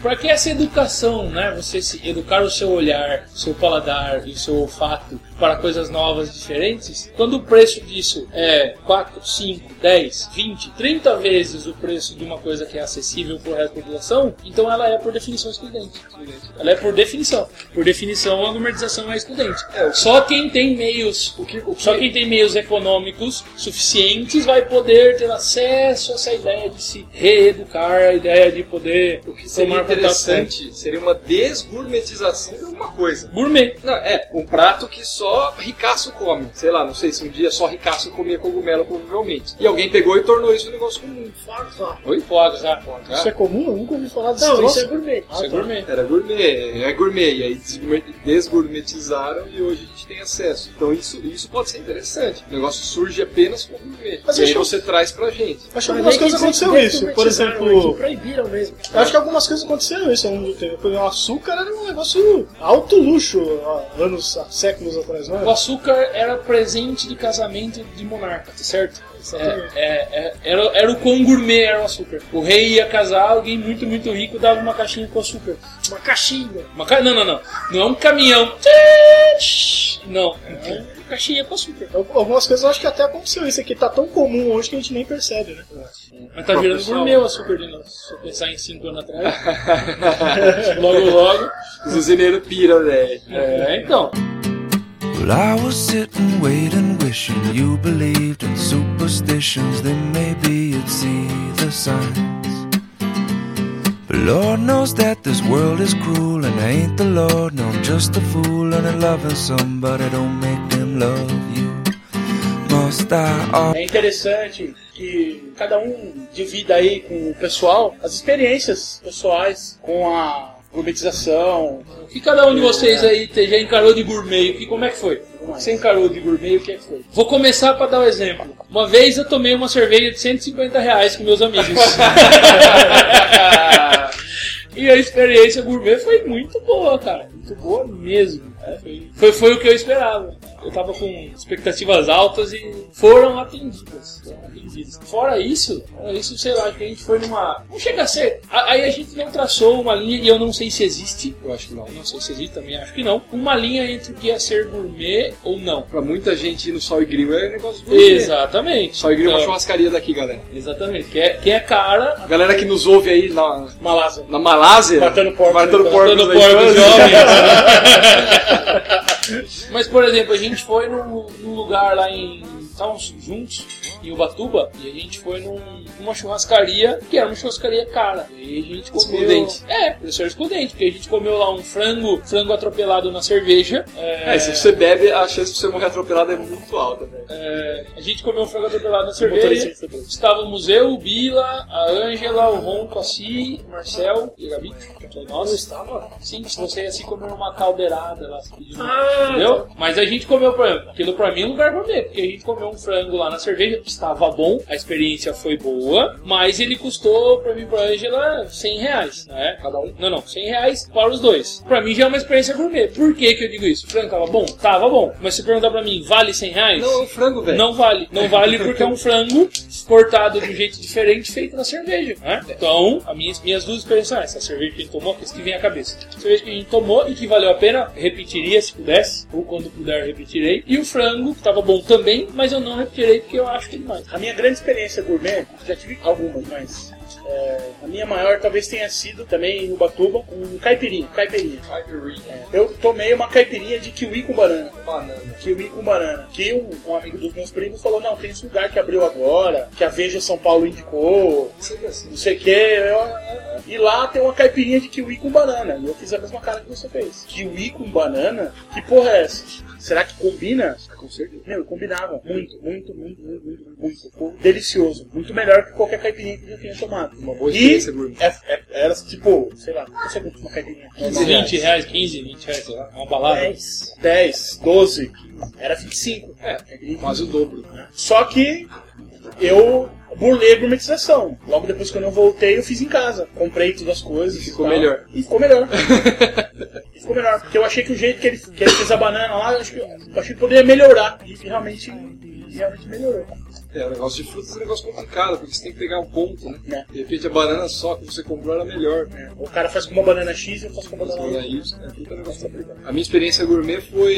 Para que essa educação, né? Você se educar o seu olhar, o seu paladar e o seu olfato para coisas novas e diferentes, quando o preço disso é 4, 5, 10, 20, 30 vezes o preço de uma coisa que é acessível para o resto da população, então ela é por definição excludente. Ela é por definição. Por definição, a gourmetização é excludente. Só quem tem meios, só quem tem meios econômicos suficientes vai poder ter acesso a essa ideia de se reeducar, a ideia de poder O que seria tomar contato interessante seria uma desgourmetização de alguma coisa. gourmet. Não, é, um prato que só ricaço come. Sei lá, não sei se um dia só ricaço comia cogumelo, provavelmente. E alguém pegou e tornou isso um negócio comum. Oi? Fogo, já. Isso é comum? Eu nunca ouvi falar desse Não, troço. isso é gourmet. Isso é gourmet. Era gourmet, é gourmet. E aí desgourmet- desgourmetizaram e hoje a gente tem acesso. Então isso, isso pode ser interessante. O negócio surge apenas com gourmet. Mas e aí acho- você traz pra gente. Acho que Mas algumas coisas eles isso. Por exemplo, proibiram mesmo. Eu acho que algumas coisas aconteceram isso ao longo do tempo. O açúcar era um negócio alto luxo há anos, há séculos atrás, O açúcar era presente de casamento de monarca, tá certo? Exatamente. É, é, é, era, era o quão gourmet era o açúcar. O rei ia casar, alguém muito, muito rico dava uma caixinha com açúcar. Uma caixinha. Uma ca... Não, não, não. Não é um caminhão. Não, é uma caixinha com açúcar. Algumas coisas eu acho que até aconteceu isso aqui. Tá tão comum hoje que a gente nem percebe, né? Mas tá virando gourmet o açúcar de novo. Se eu pensar em 5 anos atrás. logo, logo. Os usineiros piram, velho. É, então. Well, I was sitting, waiting, wishing you believed in superstitions. Then maybe you'd see the signs. But Lord knows that this world is cruel, and I ain't the Lord. No, I'm just a fool, and I'm loving somebody don't make them love you. Must I? É interessante que cada um divida aí com o pessoal as experiências pessoais com a gourmetização. O que cada um de vocês aí já encarou de gourmet? Que, como é que foi? O que você encarou de gourmet? O que é que foi? Vou começar para dar um exemplo. Uma vez eu tomei uma cerveja de 150 reais com meus amigos. e a experiência gourmet foi muito boa, cara. Muito boa mesmo. Foi, foi, foi o que eu esperava. Eu tava com expectativas altas e foram atendidas. Foram atendidas. Fora isso, fora isso, sei lá, que a gente foi numa. Não chega a ser. Aí a gente não traçou uma linha, e eu não sei se existe. Eu acho que não. Não sei se existe também, acho que não. Uma linha entre o que é ser gourmet ou não. Pra muita gente ir no Sol e Grill é negócio gourmet. Exatamente. Sol e Grill é uma Então, churrascaria daqui, galera. Exatamente. Que é, que é cara. A galera que nos ouve aí na, Malásia. na Malásia. Matando porcos. Matando porcos. Matando aí, porcos jovens. Mas, por exemplo, a gente foi num, num lugar lá em estávamos juntos em Ubatuba e a gente foi num- numa churrascaria que era uma churrascaria cara. E a gente comeu. Excludente. É, professor excludente, porque a gente comeu lá um frango, frango atropelado na cerveja. É, se você bebe, a chance de você morrer atropelado é muito alta, velho. É, a gente comeu um frango atropelado na cerveja. atropelado. Estávamos eu, o Bila, a Ângela, o Ron, Cassi, o Marcel e a Gabi. Nós estava? Sim, se você ia assim comer uma caldeirada lá, se pediu. Ah, entendeu? Mas a gente comeu, por exemplo, aquilo pra mim é um lugar gourmet, porque a gente comeu um frango lá na cerveja, estava bom, a experiência foi boa, mas ele custou pra mim e pra Ângela 100 reais, né? Cada um? Não, não, 100 reais para os dois. Pra mim já é uma experiência gourmet. Por que que eu digo isso? O frango tava bom? Tava bom. Mas se perguntar pra mim, vale 100 reais? Não, é um frango, velho. Não vale. Não vale porque é um frango cortado de um jeito diferente, feito na cerveja. Né? Então, as minhas, minhas duas experiências são essas. A cerveja que a gente tomou, que é isso que vem à cabeça. A cerveja que a gente tomou e que valeu a pena, repetiria se pudesse, ou quando puder, repetirei. E o frango, que tava bom também, mas eu não repetirei porque eu acho que é demais. A minha grande experiência gourmet, já tive algumas, mas é, a minha maior talvez tenha sido também em Ubatuba, um caipirinha. Caipirinha. É, eu tomei uma caipirinha de kiwi com banana. Banana. Kiwi com banana. Que um, um amigo dos meus primos falou, não, tem esse lugar que abriu agora, que a Veja São Paulo indicou, assim. não sei o que. E lá tem uma caipirinha de kiwi com banana. E eu fiz a mesma cara que você fez. Kiwi com banana? Que porra é essa? Será que combina? Com certeza. Meu, combinava. Muito, muito, muito, muito, muito, muito. Ficou delicioso. Muito melhor que qualquer caipirinha que eu já tinha tomado. Uma boa E experiência gourmet. é- é- era tipo, sei lá, não sei quanto uma caipirinha. 15, 20 reais, 15, 20 reais, sei lá. Uma balada. 10, 10, 12. Era 25. É, quase o dobro. Só que eu burlei a gourmetização. Logo depois que eu não voltei, eu fiz em casa. Comprei todas as coisas. Ficou e tal. melhor. E ficou melhor. E ficou melhor. Porque eu achei que o jeito que ele, que ele fez a banana lá, eu, acho que, eu achei que poderia melhorar. E realmente, e realmente melhorou. É, o negócio de frutas é um negócio complicado, porque você tem que pegar um ponto, né? É. De repente a banana só que você comprou era melhor. É, O cara faz com uma banana X e eu faço com uma banana Y. é, fruta é um negócio complicado. A minha experiência gourmet foi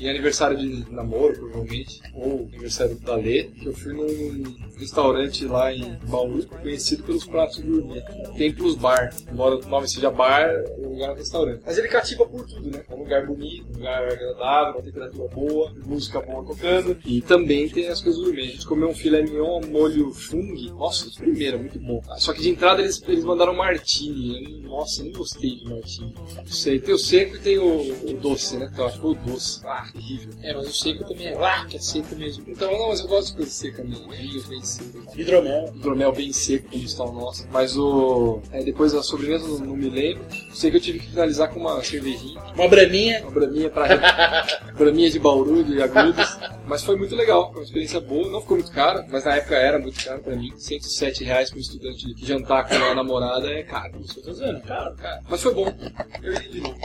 em aniversário de namoro, provavelmente, ou aniversário da Lê, que eu fui num restaurante lá em Bauru, conhecido pelos pratos gourmet. Templos Bar. Embora o nome seja bar, o lugar é restaurante. Mas ele cativa por tudo, né? É um lugar bonito, um lugar agradável, uma temperatura boa, música boa tocando. E também tem as coisas gourmet. A gente comeu um filé mignon molho fungo. Nossa, de primeira, muito bom. Só que de entrada eles, eles mandaram martini. Nossa, eu não gostei de martini. Não sei, tem o seco e tem o, o doce, né? Então, acho que foi o doce. Ah, terrível. É, mas o seco também é lá, que é seco mesmo. Então, não, mas eu gosto de coisa seca mesmo. Vinho bem seco. Hidromel. Hidromel bem seco, como está o nosso. Mas o. é, depois a sobremesa não, não me lembro. Sei que eu tive que finalizar com uma cervejinha. Uma braminha. Uma braminha pra. braminha de Bauru, de Agudos. Mas foi muito legal. Foi uma experiência boa. Não ficou muito caro, mas na época era muito caro pra mim. 107 reais para um estudante que jantar com uma namorada é caro. Eu tô dizendo, caro, caro. Mas foi bom. Eu iria de novo.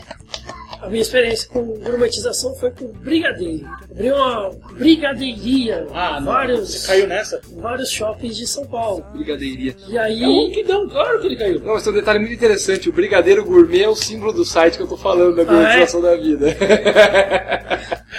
A minha experiência com gourmetização foi com brigadeiro. Abri uma brigadeiria Ah, não. vários, Você caiu nessa? em vários shoppings de São Paulo. Brigadeiria. E aí, É um que não, claro que ele caiu. Não, mas tem um detalhe muito interessante. O Brigadeiro Gourmet é o símbolo do site que eu tô falando da Ah, é? gourmetização da vida.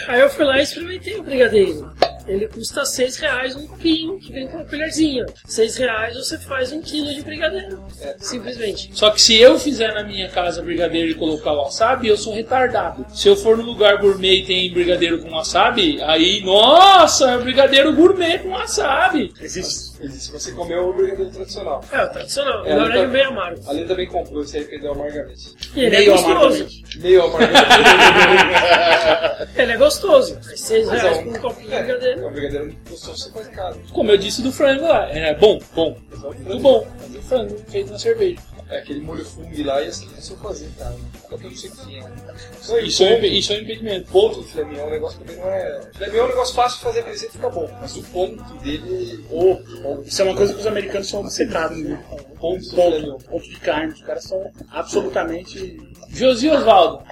aí eu fui lá e experimentei o brigadeiro. Ele custa 6 reais um copinho que vem com uma colherzinha. 6 reais você faz um quilo de brigadeiro. Simplesmente. Só que se eu fizer na minha casa brigadeiro e colocar wasabi, eu sou retardado. Se eu for no lugar gourmet e tem brigadeiro com wasabi, aí, nossa, é brigadeiro gourmet com wasabi. Existe. Se você comeu o brigadeiro tradicional. É, o tradicional. É, Agora ele é bem amargo. A Lê também comprou esse aí que ele deu amargamente. E ele Meio é gostoso. Meio amargamente. Ele é gostoso. Faz 6 Mas reais é um- por um copinho de É, brigadeiro. É um brigadeiro gostoso, você faz em casa. Como eu disse do frango lá, é bom, bom. Muito bom. Mas o frango feito na cerveja. É aquele molho fungo lá e assim, é só fazer, cara. Não sei o que é. Só Isso é, isso é um impedimento. ponto do filé mignon, o negócio também não é... Filé mignon é um negócio fácil de fazer, mas ele fica bom. Mas o ponto dele... Ô, isso é uma coisa que os americanos são obcecados, né? Ponto. Ponto, ponto de carne. Os caras são absolutamente. Josi Osvaldo,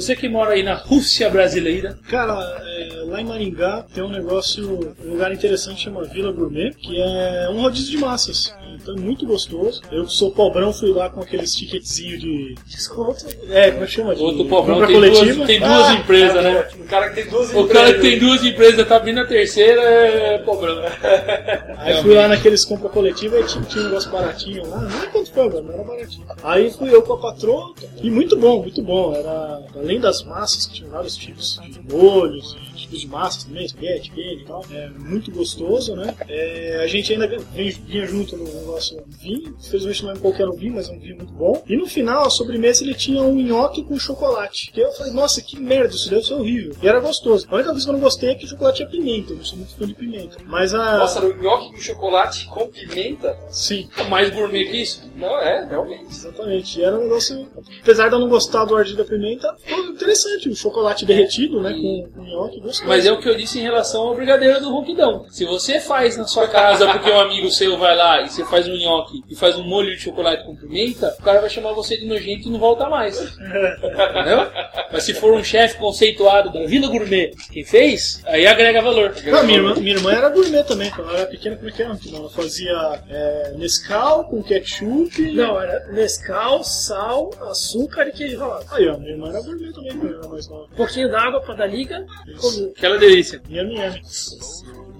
você que mora aí na Rússia brasileira, Cara, é, lá em Maringá tem um negócio, um lugar interessante chama Vila Gourmet, que é um rodízio de massas. Então é muito gostoso. Eu sou pobrão, fui lá com aqueles ticketzinho de. Desconto. É, como é que chama? De Outro pobrão compra tem coletiva. duas, tem duas Ah, empresas, né? O cara que tem duas O cara que tem duas empresas, tá vindo a terceira, é pobrão. Aí fui lá naqueles compra coletiva e tinha, tinha um negócio baratinho lá, não é quanto foi agora, mas era baratinho. Aí fui eu com a patroa, e muito bom, muito bom. Era, além das massas, que tinham vários tipos de molhos de massas também, espaguete, queijo e tal. É muito gostoso, né? É, a gente ainda vem- vinha junto no nosso vinho, infelizmente não lembro qual que era o vinho, mas é um vinho muito bom. E no final, a sobremesa, ele tinha um nhoque com chocolate. Que eu falei, nossa, que merda, isso deve ser horrível. E era gostoso. A única coisa que eu não gostei é que o chocolate é pimenta, eu não sou muito fã de pimenta. Mas a. Nossa, o nhoque com chocolate com pimenta? Sim. Mais gourmet que isso? Não, é, realmente. Exatamente. E era um negócio. Apesar de eu não gostar do ardido da pimenta, foi interessante. O chocolate derretido, né? Com, com nhoque, gostoso. Mas é o que eu disse em relação ao brigadeiro do ronquidão. Se você faz na sua casa porque um amigo seu vai lá e você faz um nhoque e faz um molho de chocolate com pimenta, o cara vai chamar você de nojento e não volta mais. Entendeu? Mas se for um chefe conceituado da Vila Gourmet quem fez, aí agrega valor. Não, minha, irmã, minha irmã era gourmet também, quando ela era pequena, como é que era? Não, Ela fazia é, Nescau com ketchup. Não, era Nescau, sal, açúcar e queijo ralado. Aí, ó, minha irmã era gourmet também, quando ela era mais nova. Um pouquinho d'água pra dar liga. comia. Aquela delícia. Minha minha.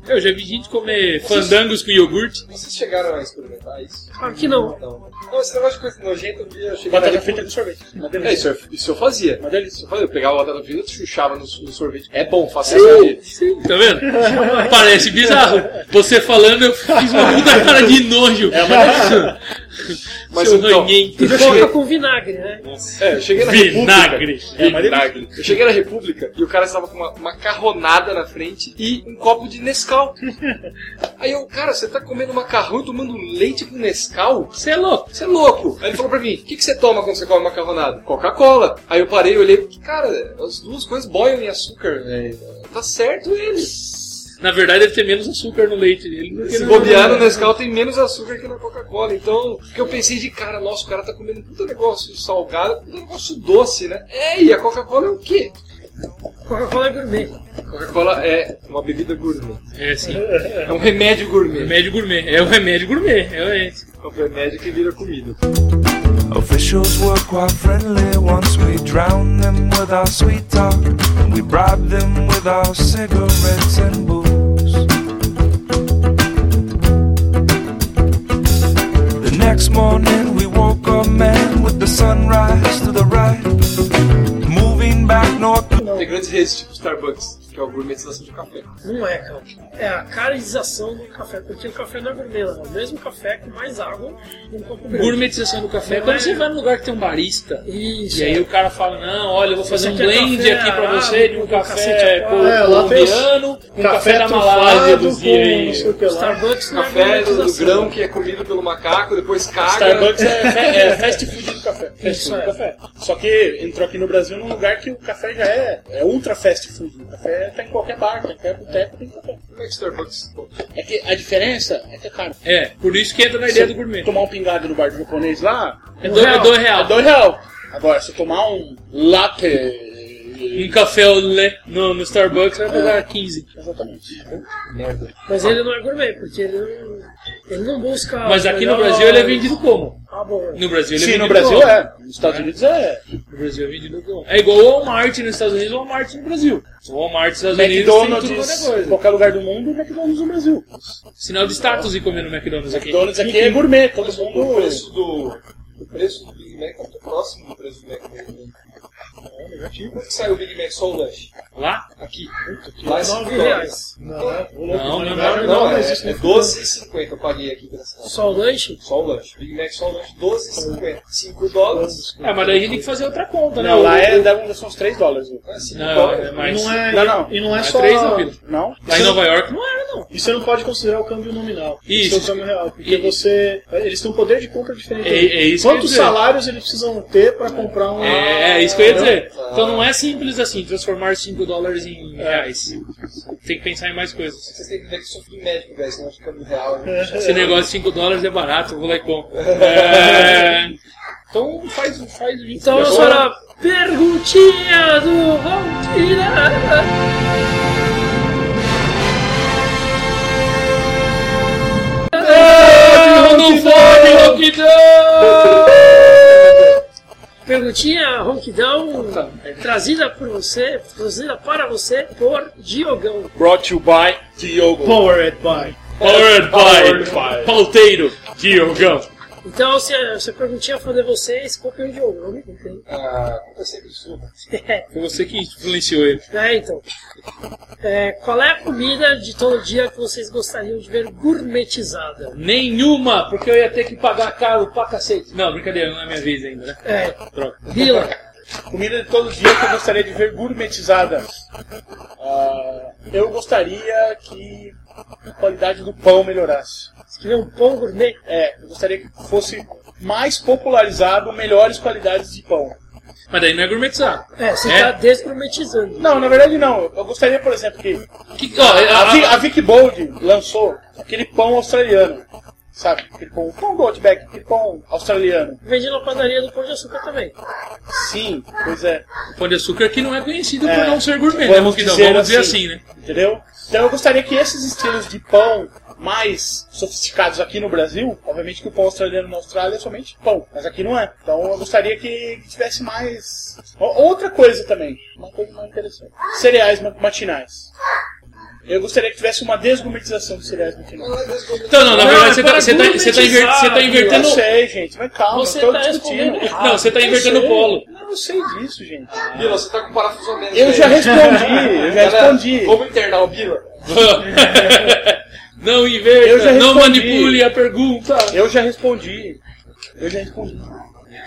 Eu já vi gente comer fandangos com iogurte. Vocês chegaram a experimentar isso? Aqui não. Não. Não, esse negócio de coisa nojenta, eu via- eu cheguei Batata frita com sorvete. Uma É, delícia. isso, eu- isso eu fazia. Uma delícia. Eu, fazia, eu pegava a batata frita, chuchava no, no sorvete. É bom, faça isso. Sim, tá vendo? Parece bizarro. Você falando, eu fiz uma puta cara de nojo. É uma Mas Seu então, ranhento. E coloca com vinagre, né? É, eu cheguei na Vinagre. República. É, vinagre. Eu cheguei na República e o cara estava com uma macarronada na frente e um copo de Nescau. Aí eu, cara, você tá comendo macarrão e tomando leite com Nescau? Você é louco. Você é louco. Aí ele falou pra mim, o que, que você toma quando você come macarronada? Coca-Cola. Aí eu parei e olhei, cara, as duas coisas boiam em açúcar, velho. Tá certo ele. Na verdade, deve ter menos açúcar no leite dele. Se bobear no Nescau tem menos açúcar que na Coca-Cola. Então, que eu pensei de cara, nossa, o cara tá comendo puta negócio salgado, puta negócio doce, né? É, e a Coca-Cola é o quê? Coca-Cola é gourmet. Coca-Cola é uma bebida gourmet. É sim. É um remédio gourmet. Remédio gourmet. É o remédio gourmet, realmente. É um remédio que vira comida. Officials were quite friendly once we drowned them with our sweet talk. And we bribed them with our cigarettes and booze. The next morning we woke up, man, with the sunrise to the right. Back north. Tem grandes redes tipo Starbucks, que é a gourmetização de café. Não é, cara. É a caracterização do café, porque o café não é gourmet, não. É o mesmo café com mais água num copo grande. Gourmetização do café. Não Quando é- você vai num lugar que tem um barista, Isso. e aí o cara fala, não, olha, eu vou fazer um é blend café aqui pra você de um café. É, colombiano, um café, Café da Malásia trufado do lá. Starbucks não é Café do, grão que é comido pelo macaco, depois caga. Starbucks é, é fast food do café. Fast food é. do café. Só que entrou aqui no Brasil num lugar que o café já é, é ultra fast O café tá em qualquer bar, tá em qualquer boteco, tem café. Como é que Starbucks? É que a diferença é que é caro. É, por isso que entra na ideia do gourmet. tomar um pingado no bar do japonês lá, É dois é dois real. é dois real. Agora, se eu tomar um latte... Um café lait no, no Starbucks vai pagar 15. Exatamente. Mas ele não é gourmet, porque ele não, ele não busca. Mas aqui no Brasil ele é vendido como? Ah, bom. No Brasil ele é Sim, vendido no Brasil como? é. Nos Estados Unidos é. No Brasil é vendido como? É igual o Walmart nos Estados Unidos e o Walmart no Brasil. O Walmart nos Estados Unidos tem tudo quanto é McDonald's, coisa. qualquer lugar do mundo, McDonald's no Brasil. Sinal de status ir comer no McDonald's aqui. McDonald's aqui é gourmet, todo O mundo... preço do, o preço do Big Mac é muito próximo do preço do Mac. É negativo. Quanto que saiu o Big Mac só o lanche? Lá? Aqui. Lá é 5 9 dólares. reais. Não, Não, não, Não, não. não, é, é no 12,50 eu paguei aqui pela cidade. Só o lanche? Só o lanche. Big Mac só o lanche, 12,50. 5 dólares. É, mas daí a gente tem que fazer outra conta, né? Não, lá é, deve, são uns 3 dólares. viu? É 5 Não, dólares. é mais. não é, Não, não. E não é É só. três, não, Vila? Não? Lá em Nova York não era, não. E você não pode considerar o câmbio nominal. Isso. Isso é o câmbio real. Porque E- você. Eles têm um poder de compra diferente. É- é isso que eu ia Quantos salários eles precisam ter para comprar um. É, é isso que eu ia dizer. Ah. Então não é simples assim, transformar 5 dólares em reais. Tem que pensar em mais coisas. Vocês têm que ver que sou filho médico, velho, senão fica no real. né? Esse negócio de 5 dólares é barato, eu vou lá e compro. É, Então faz, faz 20 Então vamos para a perguntinha do Valtira. Um fone ronquidão! Perguntinha ronquidão trazida por você, trazida para você por Diogão. Brought to you by Diogo. Powered by. Powered Powered by by. Pauteiro Diogão. Então, se se a perguntinha for de vocês, copiem o Diogo, não me contem. Ah, é sempre sua. Foi você que influenciou ele. É, então. É, qual é a comida de todo dia que vocês gostariam de ver gourmetizada? Nenhuma, porque eu ia ter que pagar caro pra cacete. Não, brincadeira, não é minha vez ainda, né? É, Troca. Bila. Comida de todo dia que eu gostaria de ver gourmetizada. Ah, eu gostaria que a qualidade do pão melhorasse. Se tiver um pão gourmet, É, eu gostaria que fosse mais popularizado melhores qualidades de pão. Mas daí não é gourmetizar. é, você É? tá desgourmetizando. Não, na verdade não. Eu gostaria, por exemplo, que Que, ó, a, a- a Vic Bold lançou aquele pão australiano. Sabe? Aquele pão, do Outback, pão australiano. Vende na padaria do Pão de Açúcar também. Sim, pois é. o pão de açúcar que não é conhecido É. por não ser gourmet, né? Vamos Ronquidão? dizer Vamos dizer assim. assim, né? Entendeu? Então eu gostaria que esses estilos de pão mais sofisticados aqui no Brasil, obviamente que o pão australiano na Austrália é somente pão, mas aqui não é. Então eu gostaria que tivesse mais. Outra coisa também, uma coisa mais interessante: cereais ma- matinais. Eu gostaria que tivesse uma desgourmetização de cereais matinais. Então, não, na Não, verdade é você tá, você tá, você tá, inver- você tá invertendo. Eu sei, gente, mas calma, Você eu tô tá discutindo. errado. Não, você tá invertendo o polo. Não, eu sei disso, gente. Bila, você tá com parafuso a menos. Eu já respondi, eu já Galera, respondi. Vamos internar o Bila. não inverta, não manipule a pergunta. Eu já respondi. Eu já respondi.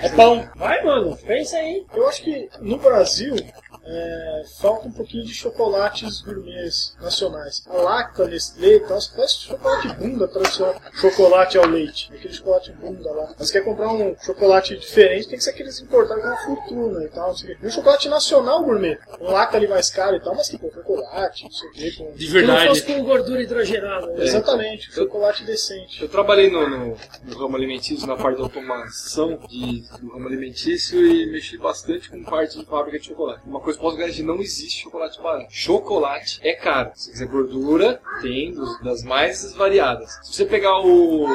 É pão. Vai, mano, pensa aí. Eu acho que no Brasil é, falta um pouquinho de chocolates gourmets nacionais. A Lacta, Nestlé e tal, você faz chocolate bunda tradicional. Chocolate ao leite. Aquele chocolate bunda lá. Mas quer comprar um chocolate diferente, tem que ser aqueles importados com uma fortuna e tal. E um chocolate nacional gourmet. Um Lacta ali mais caro e tal, mas que com chocolate, não sei o quê. Com... De Se não fosse verdade. com gordura hidrogenada. né? Exatamente, chocolate decente. Eu trabalhei no, no- no ramo alimentício, na parte da automação de, do ramo alimentício e mexi bastante com parte de fábrica de chocolate. Uma coisa que eu posso garantir, não existe chocolate barato. Chocolate é caro. Se quiser gordura, tem dos- das mais variadas. Se você pegar o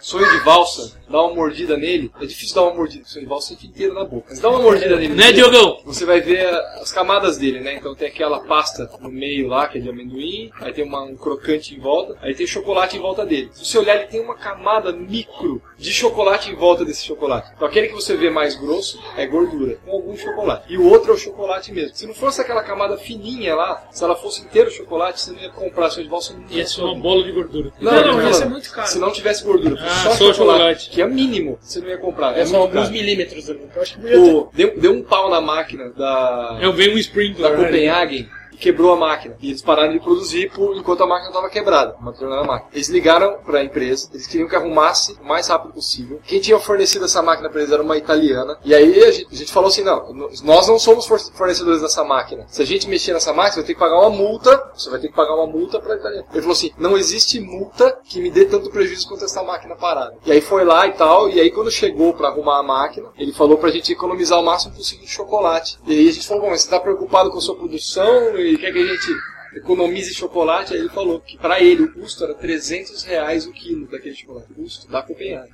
sonho de valsa, dar uma mordida nele, é difícil dar uma mordida, o sonho de valsa fica inteiro na boca. Mas dá uma mordida nele. Né, Diogão? Você vai ver as camadas dele, né? Então tem aquela pasta no meio lá, que é de amendoim, aí tem uma- um crocante em volta, aí tem chocolate em volta dele. Se você olhar, ele tem uma camada micro de chocolate em volta desse chocolate. Então aquele que você vê mais grosso é gordura, com algum chocolate. E o outro é o chocolate mesmo. Se não fosse aquela camada fininha lá, se ela fosse inteiro chocolate, você não ia comprar seu de nunca. Ia ser uma bola de gordura. Não, não, tô ia falando, ser muito caro. Se não tivesse gordura, fosse Ah, só, só chocolate, chocolate. que é mínimo, você não ia comprar. É É só muito alguns caro. milímetros ali. Eu acho que ter deu, deu um pau na máquina da, Eu venho um da sprinkler. né? Copenhagen quebrou a máquina. E eles pararam de produzir por, enquanto a máquina estava quebrada, o material da máquina. Eles ligaram para a empresa, eles queriam que arrumasse o mais rápido possível. Quem tinha fornecido essa máquina para eles era uma italiana. E aí a gente, a gente falou assim: não, nós não somos for- fornecedores dessa máquina. Se a gente mexer nessa máquina, você vai ter que pagar uma multa. Você vai ter que pagar uma multa para a italiana. Ele falou assim: não existe multa que me dê tanto prejuízo quanto essa máquina parada. E aí foi lá e tal. E aí quando chegou para arrumar a máquina, ele falou pra gente economizar o máximo possível de chocolate. E aí a gente falou: bom, mas você tá preocupado com a sua produção e quer que a gente economize chocolate, aí ele falou que pra ele o custo era 300 reais o quilo daquele chocolate, o custo da Copenhagen.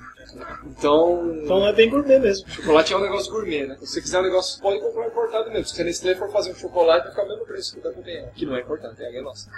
Então, Então é bem gourmet mesmo. chocolate é um negócio gourmet, né? Se você quiser um negócio, pode comprar importado mesmo. Se a Nestlé for fazer um chocolate, vai ficar o mesmo preço que o da Copenhagen, que não é importado, é a nossa.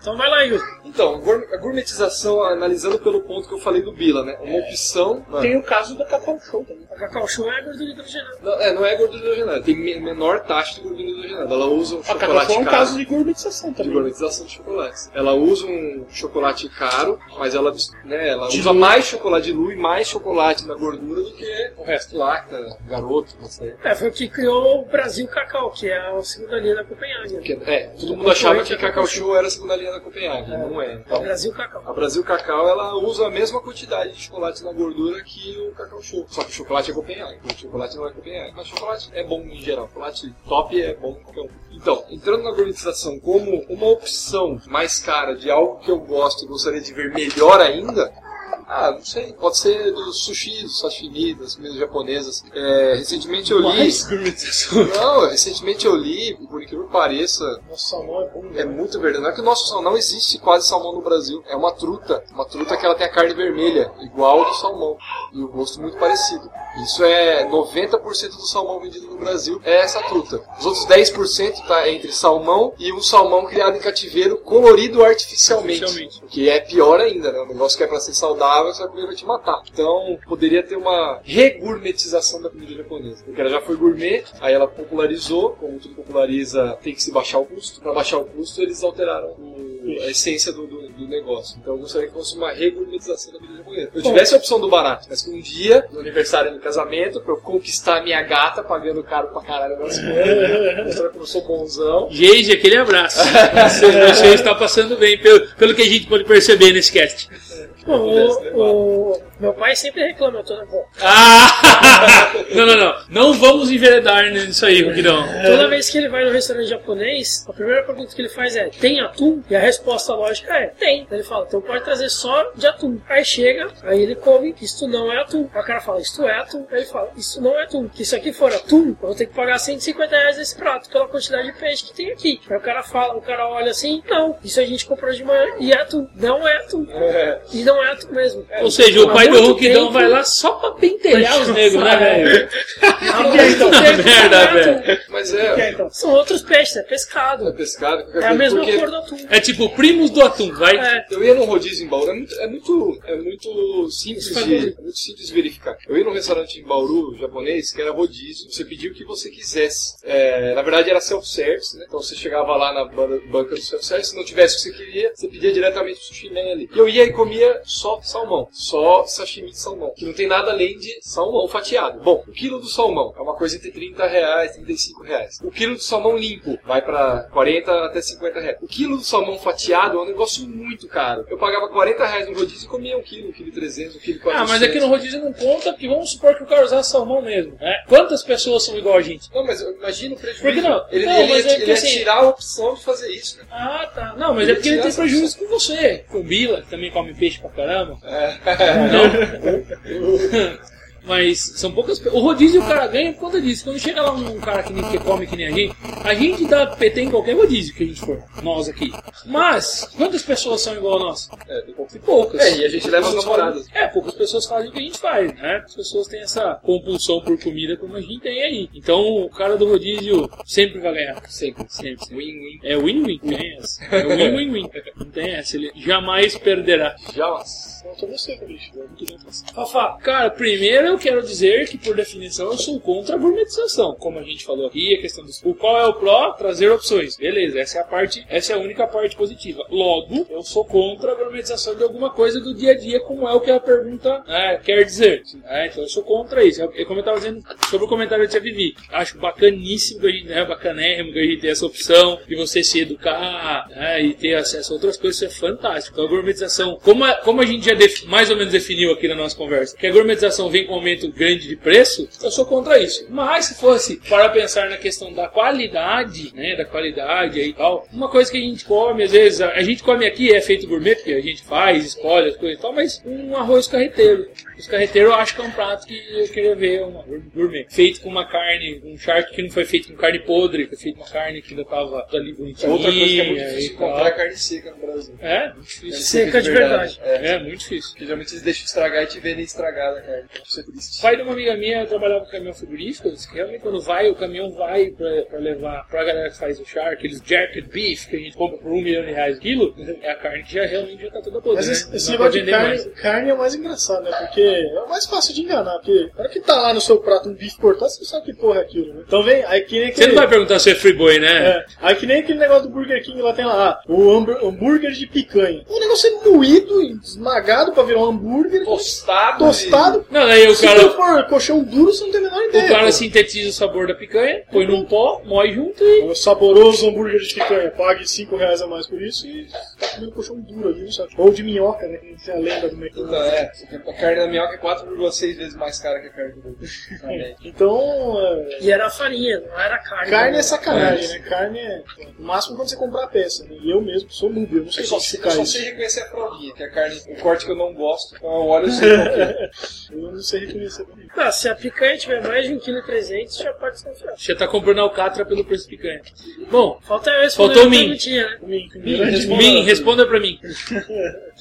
Então vai lá, Yuri. Então, a gour- a gourmetização, analisando pelo ponto que eu falei do Bila, né? Uma opção... Tem o caso da Cacau Show também. A Cacau Show é gordura hidrogenada. Não, é, não é gordura hidrogenada, tem me- menor taxa de gordura hidrogenada. Ela usa um A Cacau chocolate Show é um caro. caso de gourmetização de também. gourmetização de chocolates. Ela usa um chocolate caro, mas ela, né, ela usa mais chocolate, dilui mais chocolate na gordura do que o resto. Lacta, garoto, não sei. É, foi o que criou o Brasil Cacau, que é a segunda linha da Copenhagen. Que- É, todo mundo achava que Cacau Show era a segunda linha da Copenhagen, não é. É o Então, Brasil Cacau. a Brasil Cacau ela usa a mesma quantidade de chocolate na gordura que o Cacau Show. Só que o chocolate é Copenhagen, o chocolate não é Copenhagen. Mas chocolate é bom em geral, chocolate top é bom qualquer um. Então, entrando na gourmetização como uma opção mais cara de algo que eu gosto e gostaria de ver melhor ainda, Ah, não sei. Pode ser do sushi, do sashimi, das comidas japonesas. É, recentemente eu li. Não, recentemente eu li, por incrível que pareça, Nosso salmão é bom, é né? muito verdade. Não é que o nosso salmão não existe quase salmão no Brasil. É uma truta. Uma truta que ela tem a carne vermelha, igual ao do salmão. E o gosto muito parecido. Isso é 90% do salmão vendido no Brasil é essa truta. Os outros 10% tá entre salmão e um salmão criado em cativeiro colorido artificialmente. Artificialmente. O que é pior ainda, né? Um negócio que é pra ser saudável, vai comer e vai te matar. Então, poderia ter uma regourmetização da comida japonesa. Porque ela já foi gourmet, aí ela popularizou, como tudo populariza, tem que se baixar o custo. Pra baixar o custo, eles alteraram o- a essência do, do- do negócio. Então, eu gostaria que fosse uma regourmetização da comida japonesa. Eu tivesse a opção do barato, mas que um dia, no aniversário do casamento, pra eu conquistar a minha gata, pagando caro pra caralho nas coisas, mostrar que eu sou bonzão. Geise, aquele abraço. você, você está passando bem, pelo, pelo que a gente pode perceber nesse cast. O, o- meu pai sempre reclama, eu tô na bom, Ah! não, não, não. Não vamos enveredar nisso aí, Ruquidão. Toda vez que ele vai no restaurante japonês, a primeira pergunta que ele faz é: tem atum? E a resposta lógica é: tem. Ele fala: então pode trazer só de atum. Aí chega, aí ele come: isto não é atum. Aí o cara fala: isto é atum. Aí ele fala: isso não é atum. Que se aqui for atum, eu vou ter que pagar 150 reais nesse prato pela quantidade de peixe que tem aqui. Aí o cara fala: o cara olha assim: não, isso a gente comprou de manhã e é atum. Não é atum. E não é atum mesmo. Ou seja, o pai do muito Ruquidão tempo- vai lá só pra pentelhar os negros, né, velho? Tempo merda, velho. Mas O é, então? São outros peixes, é pescado. é pescado, É a mesma porque- cor do atum. É tipo primos do atum, vai. É. Eu ia num rodízio em Bauru, é muito, é muito, é muito simples de, é muito simples de verificar. Eu ia num restaurante em Bauru, japonês, que era rodízio, você pedia o que você quisesse. É, na verdade era self-service, né? Então você chegava lá na ban- banca do self-service, se não tivesse o que você queria, você pedia diretamente pro sushi man ali. E eu ia e comia só salmão, só sashimi de salmão, que não tem nada além de salmão fatiado. Bom, o quilo do salmão é uma coisa entre 30 reais e 35 reais. O quilo do salmão limpo vai pra 40 até 50 reais. O quilo do salmão fatiado é um negócio muito caro. Eu pagava 40 reais no rodízio e comia um quilo, um quilo e 300, um quilo e Ah, 400. mas aqui no rodízio não conta, porque vamos supor que o cara usasse salmão mesmo. Né? Quantas pessoas são igual a gente? Não, mas eu imagino o prejuízo. Por que não? Ele, Não, ele, mas ia, é ele que ia assim- tirar a opção de fazer isso, né? Ah, tá. Não, mas é porque ele tem prejuízo com você. Com Bila, que também come peixe pra caramba. Não. Mas são poucas O rodízio o cara ganha por conta disso. Quando chega lá um cara que, nem, que come que nem a gente, a gente dá PT em qualquer rodízio que a gente for. Nós aqui. Mas, quantas pessoas são igual a nós? É, pouco. Poucas. É, e a gente leva as Poucas namoradas. É, poucas pessoas fazem o que a gente faz, né? As pessoas têm essa compulsão por comida como a gente tem aí. Então o cara do rodízio sempre vai ganhar. Sempre, sempre. Win-win. É win-win, tem essa. É win-win-win. Não tem essa, ele jamais perderá. Já. Faltou você. É bem pensado. Fafá, cara, primeiro eu quero dizer que, por definição, eu sou contra a gourmetização. Como a gente falou aqui, a questão do. O qual é o pró? Trazer opções. Beleza, essa é a parte, essa é a única parte positiva. Logo, eu sou contra a gourmetização de alguma coisa do dia a dia, como é o que a pergunta né, quer dizer. É, então eu sou contra isso. É como eu estava dizendo sobre o comentário Tia Vivi. Acho bacaníssimo que a gente, né, bacanérrimo que a gente tem essa opção de você se educar né, e ter acesso a outras coisas, isso é fantástico. A gourmetização, como a, como a gente já mais ou menos definiu aqui na nossa conversa, que a gourmetização vem com um aumento grande de preço, eu sou contra isso. Mas se fosse para pensar na questão da qualidade, né, da qualidade e tal, uma coisa que a gente come, às vezes, a, a gente come aqui é feito gourmet, porque a gente faz, escolhe as coisas e tal, mas um arroz carreteiro. Os carreteiros eu acho que é um prato que eu queria ver, um gourmet. Feito com uma carne, um charque que não foi feito com carne podre, foi feito com uma carne que ainda tava ali É bonitinha. outra coisa que é muito difícil comprar é carne seca no Brasil. É, muito difícil. Seca de verdade. É, É, muito difícil. porque geralmente eles deixam estragar e te vendem estragada a carne. Isso é triste. O pai de uma amiga minha trabalhava com caminhão frigorífico, disse que realmente quando vai, o caminhão vai pra, pra levar pra galera que faz o char, aqueles jerked beef que a gente compra por um milhão de reais o quilo, é a carne que já realmente já tá toda podre, Mas né? esse, negócio de carne, mais. carne é o mais engraçado, né? Porque é o mais fácil de enganar. Porque na hora que tá lá no seu prato um bife cortado, você não sabe que porra é aquilo, né? Então vem, aí que nem Você aquele... não vai perguntar se é free boy, né? É, aí que nem aquele negócio do Burger King lá tem lá, ah, o hambú- hambúrguer de picanha. O negócio é moído, e esmagado pra virar um hambúrguer, Tostado. tostado. Não, daí o Se cara, não for colchão duro, você não tem a menor ideia. o cara pô. sintetiza o sabor da picanha, põe num pó, moe junto e. O saboroso hambúrguer de picanha, pague 5 reais a mais por isso e tá comendo colchão duro ali, sabe? Ou de minhoca, né? Que é a lenda do Então, McDonald's. é, a carne da minhoca é 4,6 vezes mais cara que a carne do. Então, é, E era farinha, não era carne. carne né? é sacanagem, né? Carne é no máximo quando você comprar a peça. Né? E eu mesmo sou noob, eu não sei Eu só, eu classificar só sei reconhecer a fraldinha, que é a carne, o corte que eu não gosto. Então eu olho e sei qual que é. Eu não sei reconhecer também. Não, se a picanha tiver mais de 1,3 kg, já pode desconfiar. Você tá comprando alcatra pelo preço picante. Bom, Falta eu responder Faltou perguntinha, né? Min, grande responda. Min, responda pra mim.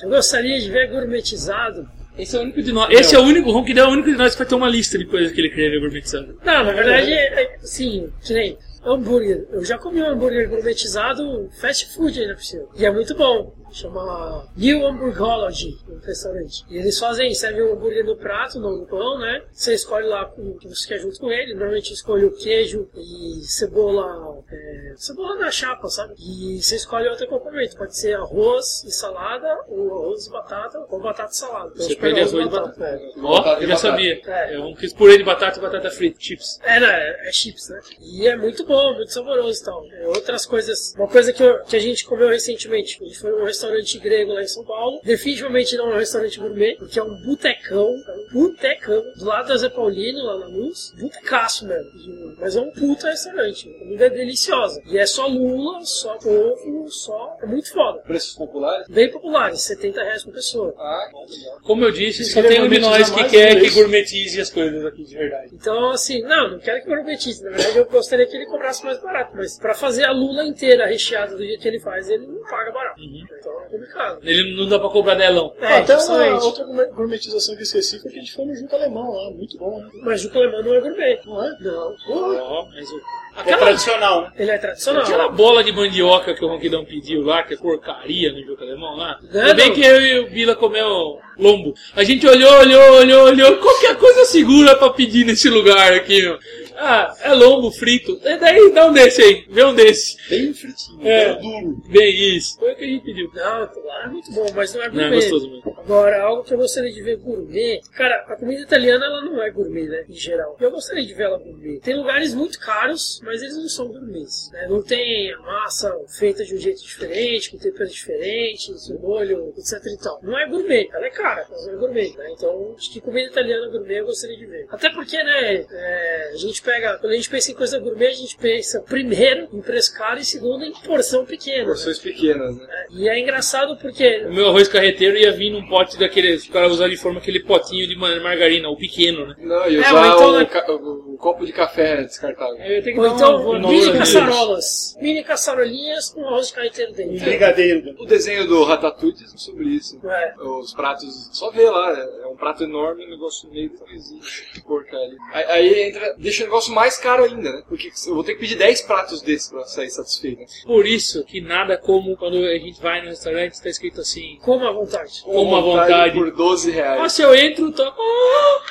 Eu gostaria de ver gourmetizado. Esse é o único de nós. Esse é o único, o Ronquidão é o único de nós que vai ter uma lista depois que ele querer gourmetizado. Não, na verdade, é, sim, que nem hambúrguer. Eu já comi um hambúrguer gourmetizado fast food ainda por cima. E é muito bom. Chama New Hamburgology, no restaurante. E eles fazem, servem o hambúrguer no prato, no no pão, né? Você escolhe lá o que você quer junto com ele. Normalmente eu escolho queijo e cebola, é, cebola na chapa, sabe? E você escolhe outro acompanhamento. Pode ser arroz e salada, ou arroz e batata, ou batata e salada. Então, Você eu pede arroz e batata. É. Ó, Batata e eu já batata. sabia. É. Um quis purê de batata e batata frita, chips. É, né? É chips, né? E é muito bom, muito saboroso e tal. É, outras coisas. Uma coisa que, eu- que a gente comeu recentemente. A gente foi num restaurante grego lá em São Paulo. Definitivamente não é um restaurante gourmet, porque é um botecão. É um botecão. Do lado da Zé Paulino, lá na luz. Botecaço mesmo. Mas é um puta restaurante. A comida é deliciosa. E é só lula, só ovo, só. É muito foda. Preços populares? Bem populares, 70 reais por pessoa. Ah, legal. Como eu disse, só tem um de nós que quer que gourmetize as coisas aqui de verdade. Então, assim, não, não quero que gourmetize. Na verdade, eu gostaria que ele cobrasse mais barato. Mas pra fazer a lula inteira recheada do jeito que ele faz, ele não paga barato. Então é complicado. Ele não dá pra cobrar delão. É, Ah, Até uma outra gourmet- gourmetização que eu esqueci foi que a gente foi no Junto Alemão lá, muito bom, né? Mas o alemão não é gourmet. Não é? Não. Ó, mas o- É Aquela, tradicional, né? Ele é tradicional. aquela bola de mandioca que o Ronquidão pediu lá, que é porcaria no jogo alemão lá. Ainda bem não. que eu e o Bila comeu lombo. A gente olhou, olhou, olhou, olhou. Qualquer coisa segura pra pedir nesse lugar aqui, meu. Ah, é lombo frito. É daí, dá um desse aí. Vê um desse. Bem fritinho, É. bem duro. Bem isso. Foi o que a gente pediu. Não, lá é muito bom, mas não é Não, é gourmet. gostoso mesmo. Agora, algo que eu gostaria de ver gourmet. Cara, a comida italiana ela não é gourmet, né? Em geral. Eu gostaria de ver ela gourmet. Tem lugares muito caros, mas eles não são gourmets. Né? Não tem a massa feita de um jeito diferente, com temperos diferentes, molho, etc e tal. Não é gourmet, ela é cara, mas não é gourmet. Né? Então, acho que comida italiana gourmet eu gostaria de ver. Até porque, né? é, a gente pega. Quando a gente pensa em coisa gourmet, a gente pensa primeiro em preço caro e segundo em porção pequena. né? Porções pequenas, né? E é engraçado porque O meu arroz carreteiro ia vir num pote daqueles. O cara usar de forma aquele potinho de ma- margarina, o pequeno, né? Não, e É, usar ou então, o, né? o- o copo de café descartável. Eu tenho que Ou dar então, uma mini caçarolas. Mini caçarolinhas com arroz de carreteiro Um dentro. brigadeiro. O desenho do Ratatouille diz sobre isso. É. Os pratos, só vê lá, é um prato enorme, um negócio meio coisinho, porcaria. Aí, aí entra, deixa o negócio mais caro ainda, né? Porque eu vou ter que pedir 10 pratos desses pra sair satisfeito. né? Por isso que nada como quando a gente vai no restaurante está escrito assim. Coma à vontade. Como à vontade. Por 12 reais. Ah, se eu entro, tô. Ah.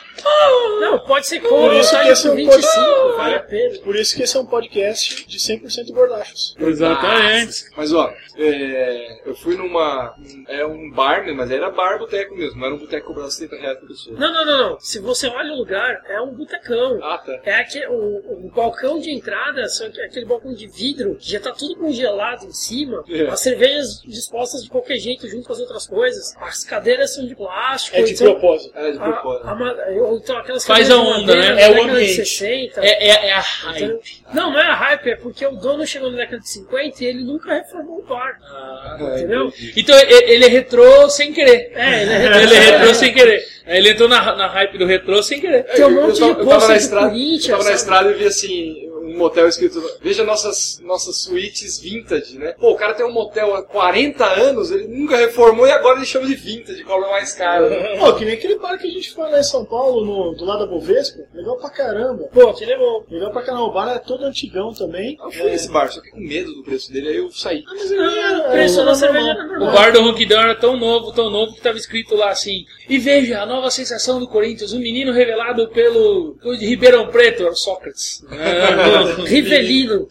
Não, pode ser Por coma à isso que esse é por um 25, vale a pena. Por isso que esse é um podcast de 100% gordachos. Exatamente. Mas ó, é, eu fui numa. É um bar, né? Mas era bar boteco mesmo, não era um boteco cobrando 70 reais por pessoa. Não, não, não, não. Se você olha o lugar, é um botecão. Ah, tá. É aquele, o, o balcão de entrada, só que é aquele balcão de vidro, que já tá tudo congelado em cima. É. As cervejas dispostas de qualquer jeito junto com as outras coisas. As cadeiras são de plástico. É de então, propósito. É de a, propósito. a, ma- ou então aquelas Faz a de onda, né? da É o década de ambiente. 60. É, é, é a Então, hype. não, não é a hype, é porque o dono chegou na década de 50 e ele nunca reformou o bar. Ah, É, entendeu? entendi. Então ele é retrô sem querer. É, ele é Ele é retrô sem querer. Ele entrou na, na hype do retrô sem querer. Tem um monte eu, de eu pôster na do estrada, Corinthians, eu tava na sabe? estrada e vi assim, um motel escrito, veja nossas, nossas suítes vintage, né? Pô, o cara tem um motel há 40 anos, ele nunca reformou e agora ele chama de vintage, cobra mais caro. né? Pô, que nem aquele bar que a gente foi lá em São Paulo, no, do lado da Bovespa. Legal pra caramba. Pô, aquele é bom. Legal pra caramba. O bar é todo antigão também. Eu fui nesse bar, só que com medo do preço dele, aí eu saí. Ah, mas ele era- o preço era da cerveja normal. era O bar do Ronquidão era tão novo, tão novo, que tava escrito lá assim: E veja a nova sensação do Corinthians, um menino revelado pelo de Ribeirão Preto, era o Sócrates. Ah, Rivelino.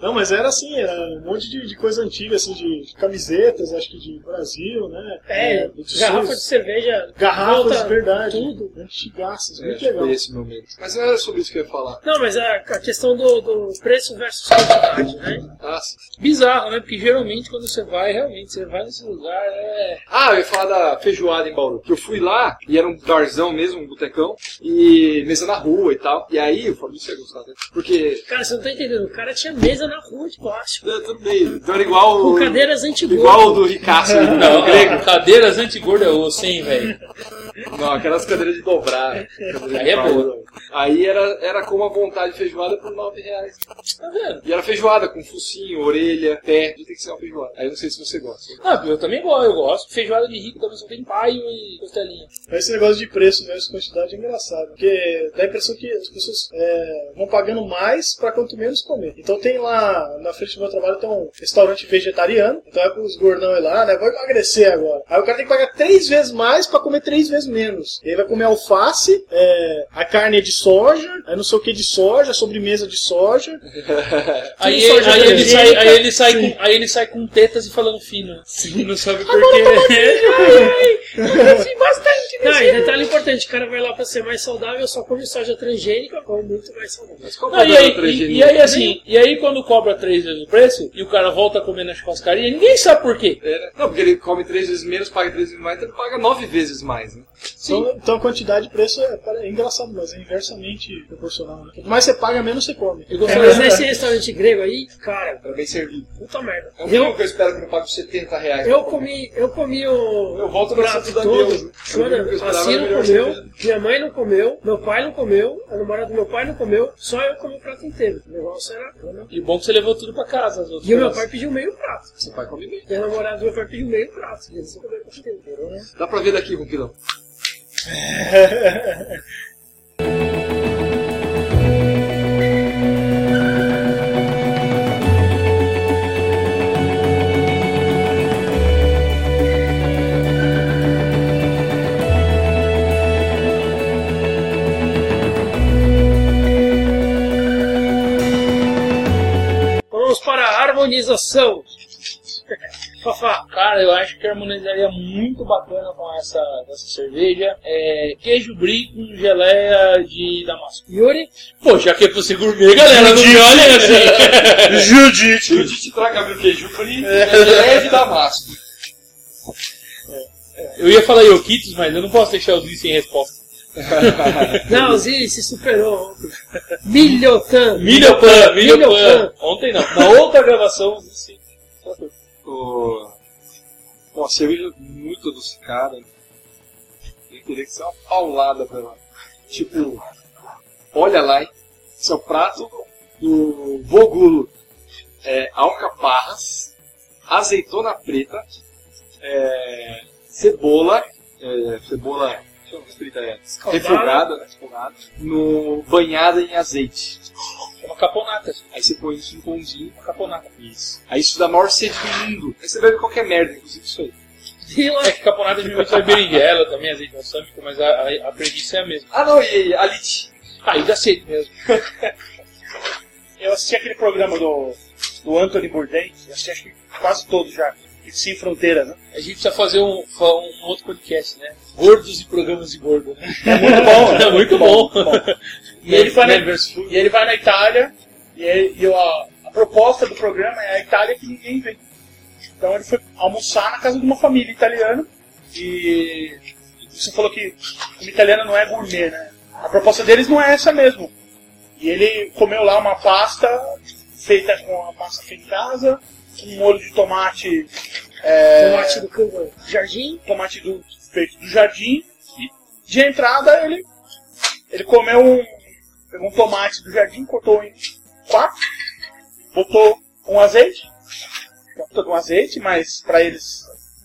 Não, mas era assim, era um monte de, de coisa antiga, assim, de camisetas, acho que de Brasil, né? É, de garrafa de cerveja. Garrafas, verdade. Tudo. Antigaças, É, muito que legal. esse o momento. Mas não era sobre isso que eu ia falar. Não, mas a, a questão do, do preço versus quantidade, né? Ah, graça. Bizarro, né? Porque geralmente quando você vai, realmente, você vai nesse lugar, é. Ah, eu ia falar da feijoada em Bauru. Que eu fui lá, e era um barzão mesmo, um botecão, e mesa na rua e tal. E aí, o Fabrício ia gostar, né? Porque. Cara, você não tá entendendo. O cara tinha mesa na rua de plástico. É, tudo bem. Então era igual. Com o- cadeiras antigordas. Igual o do Ricasso. do Não, grego. cadeiras antigorda é osso, hein, velho? Não, aquelas cadeiras de dobrar. Aí é boa. Aí era, era como a vontade de feijoada por 9 reais. Tá vendo? E era feijoada com focinho, orelha, pé. Tem que ser uma feijoada. Aí eu não sei se você gosta. Ah, eu também gosto, eu gosto. Feijoada de rico também só tem paio e costelinha. Esse negócio de preço versus quantidade é engraçado. Porque dá a impressão que as pessoas é, vão pagando mais pra quanto menos comer. Então tem lá, na frente do meu trabalho, tem um restaurante vegetariano. Então é pros gordão ir lá, né? Vou emagrecer agora. Aí o cara tem que pagar três vezes mais pra comer três vezes menos. E aí vai comer alface, é, a carne é de soja, aí não sei o que de soja, sobremesa de soja. Aí, soja aí, ele sai, aí, ele sai Sim. com, aí ele sai com tetas e falando fino. Sim. Não sabe por quê. Sim, bastante. Não, e detalhe importante, o cara vai lá pra ser mais saudável, só come soja transgênica, come muito mais saudável. Não, e, aí, e, e aí, assim, e aí quando cobra três vezes o preço e o cara volta a comer na churrascaria, ninguém sabe por quê. É, Não, porque ele come três vezes menos, paga três vezes mais, então ele paga nove vezes mais, né? Então, então a quantidade de preço é, é engraçado, mas é inversamente proporcional. Né? Quanto mais você paga, menos você come. É, mas nesse restaurante grego aí, cara, Era bem servido. puta merda. É o Eu, que eu espero que eu pague 70 reais. eu comi, eu comi o Eu volto o no prato da todo. Eu esperava assim não comeu, minha mãe não comeu, meu pai não comeu, a namorada do meu pai não comeu, só eu comi o prato inteiro. O negócio era. né? E bom é que você levou tudo pra casa. As outras E o meu pai pediu meio prato. Seu pai come bem. E a namorada do meu pai pediu meio prato. E eles comeram o prato inteiro. né? Dá pra ver daqui, Ronquilão. harmonização. Fafá. Cara, eu acho que harmonizaria muito bacana com essa, essa cerveja. É, queijo brie com geleia de damasco. Yuri. Pô, já que é pra ser gourmet, galera, não me olhem assim. Judite! Judite traga meu queijo frio, é de damasco. Eu ia falar Yokitos, mas eu não posso deixar os Lee sem resposta. Não, Ziri se superou. Milhotan. Milhopan. Milhopan. Ontem não, na outra gravação, sim. O... Bom, a cerveja muito adocicada. Eu queria que seja uma paulada pra ela. Tipo, olha lá, hein? Seu prato do Vogulo. É, alcaparras, azeitona preta, é, cebola, é, cebola deixa eu ver se frita é, refogada, né, refogada, no, banhada em azeite. É uma caponata. Aí você põe isso no pãozinho, Uma caponata. isso. Aí isso dá maior sede do mundo. Aí você bebe qualquer merda, inclusive isso aí. É que caponata geralmente vai berinjela também, azeite balsâmico, mas a, a, a preguiça é a mesma. Ah não, e a Lit. Aí dá sede mesmo. Eu assisti aquele programa do, do Anthony Bourdain, eu assisti acho que quase todos já. Sem Fronteira, né? A gente precisa fazer um, um outro podcast, né? Gordos e programas de gordo. né? É muito bom, É muito bom. E ele, vai na, e ele vai na Itália, e, ele- e a, a proposta do programa é a Itália que ninguém vem. Então ele foi almoçar na casa de uma família italiana, e você falou que como italiana não é gourmet, né? A proposta deles não é essa mesmo. E ele comeu lá uma pasta feita com a massa feita em casa, um molho de tomate. é, Tomate do campo. Jardim. tomate do, feito do jardim. E de entrada ele, ele comeu um. Pegou um tomate do jardim, cortou em quatro, botou um azeite. Botou um azeite, mas pra eles.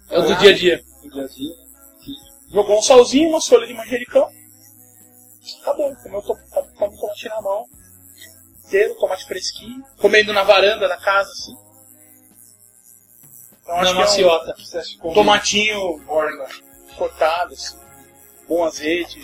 É o do dia a dia. Jogou um salzinho, uma folha de manjericão. Acabou, comeu to- come tomate na mão. Inteiro, tomate fresquinho. Comendo na varanda da casa, assim. Então, Na acho que é um- maciota. tomatinho cortado, assim. bom azeite,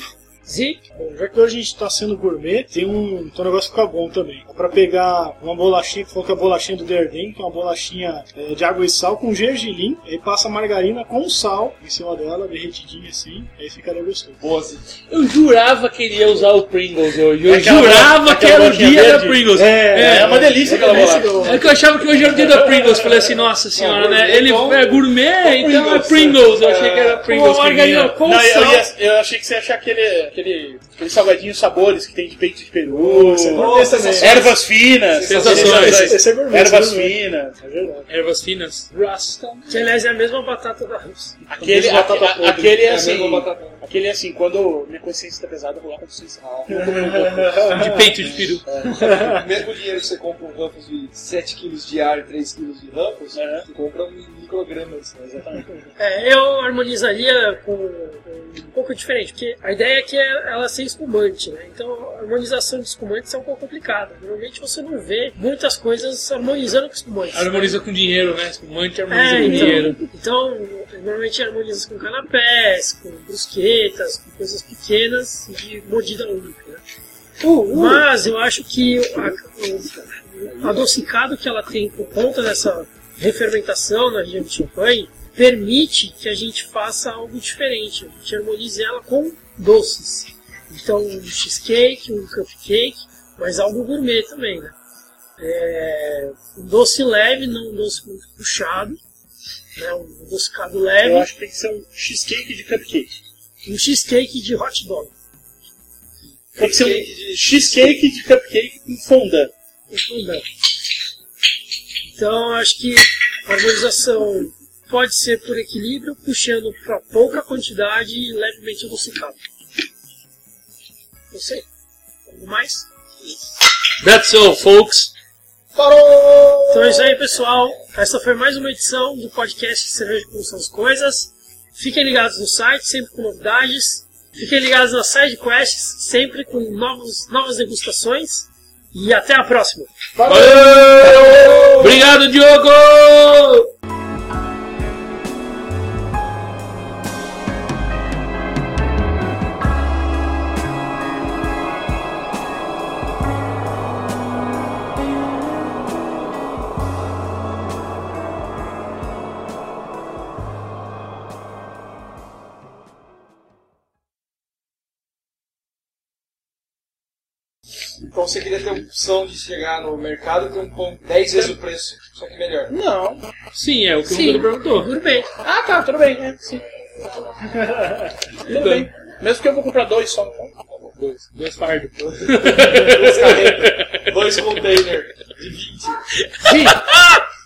Bom, já que hoje a gente tá sendo gourmet, tem um, tem um negócio que fica bom também. É pra pegar uma bolachinha, que falou que é a bolachinha do Derden, que é uma bolachinha é, de água e sal com gergelim, aí passa margarina com sal em cima dela, derretidinha assim, aí ficaria gostoso. Boa. Eu jurava que ele ia usar o Pringles hoje. Eu Aquela jurava que era o dia da? Pringles. É, é uma delícia aquela bolacha. É que eu achava que hoje era o dia da Pringles. Falei assim, nossa senhora, né? Ele é gourmet, então é Pringles. Eu achei que era Pringles. Com que margarina com sal. eu achei que você ia achar aquele, aquele, aquele salgadinho sabores que tem de peito de peru, Nossa, também. ervas finas, Sensações. Esse, esse é gourmet. ervas esse é gourmet. finas. É verdade. Ervas finas. Rasta. Que aliás é a mesma batata da Rússia. Aquele, Mesmo batata aque- podre. aquele é É a assim, aquele é assim, quando minha consciência tá pesada, eu vou lá pra vocês. De peito de peru. O mesmo dinheiro que você compra um Ruffles de 7 kg de ar e 3 kg de Ruffles, você compra um microgramas. Né? Exatamente. É, eu harmonizaria com, com pouco diferente, porque a ideia é que ela ser espumante, né? Então a harmonização de espumantes é um pouco complicada. Normalmente você não vê muitas coisas harmonizando com espumantes. Harmoniza com dinheiro, né? Espumante harmoniza É, com então, dinheiro. então, normalmente harmoniza com canapés, com brusquetas, com coisas pequenas de mordida única. Né? Mas eu acho que a- o adocicado que ela tem por conta dessa refermentação na região de champanhe permite que a gente faça algo diferente. A gente harmonize ela com doces. Então, um cheesecake, um cupcake, mas algo gourmet também, né? É, um doce leve, não um doce muito puxado. Né? Um adocicado leve. Eu acho que tem que ser um cheesecake de cupcake. Um cheesecake de hot dog. Tem que ser um cheesecake de cupcake com fondant. Fondant. Então, acho que a harmonização pode ser por equilíbrio, puxando para pouca quantidade e levemente adocicado. Não sei. Algo mais? That's all, folks. Então é isso aí, pessoal. Essa foi mais uma edição do podcast Cerveja Como São as Coisas. Fiquem ligados no site, sempre com novidades. Fiquem ligados nas side quests, sempre com novos, novas degustações. E até a próxima. Valeu! Obrigado, Diogo! Então você queria ter a opção de chegar no mercado e ter um pão 10 vezes o preço, só que melhor. Não. Sim, é o que Sim. o Bruno perguntou. Gourmet. Ah, tá, tudo bem. É, sim. tudo bem. Mesmo que eu vou comprar dois só. Então. Dois, dois fardos. Dois carretos, dois containers de 20. Sim.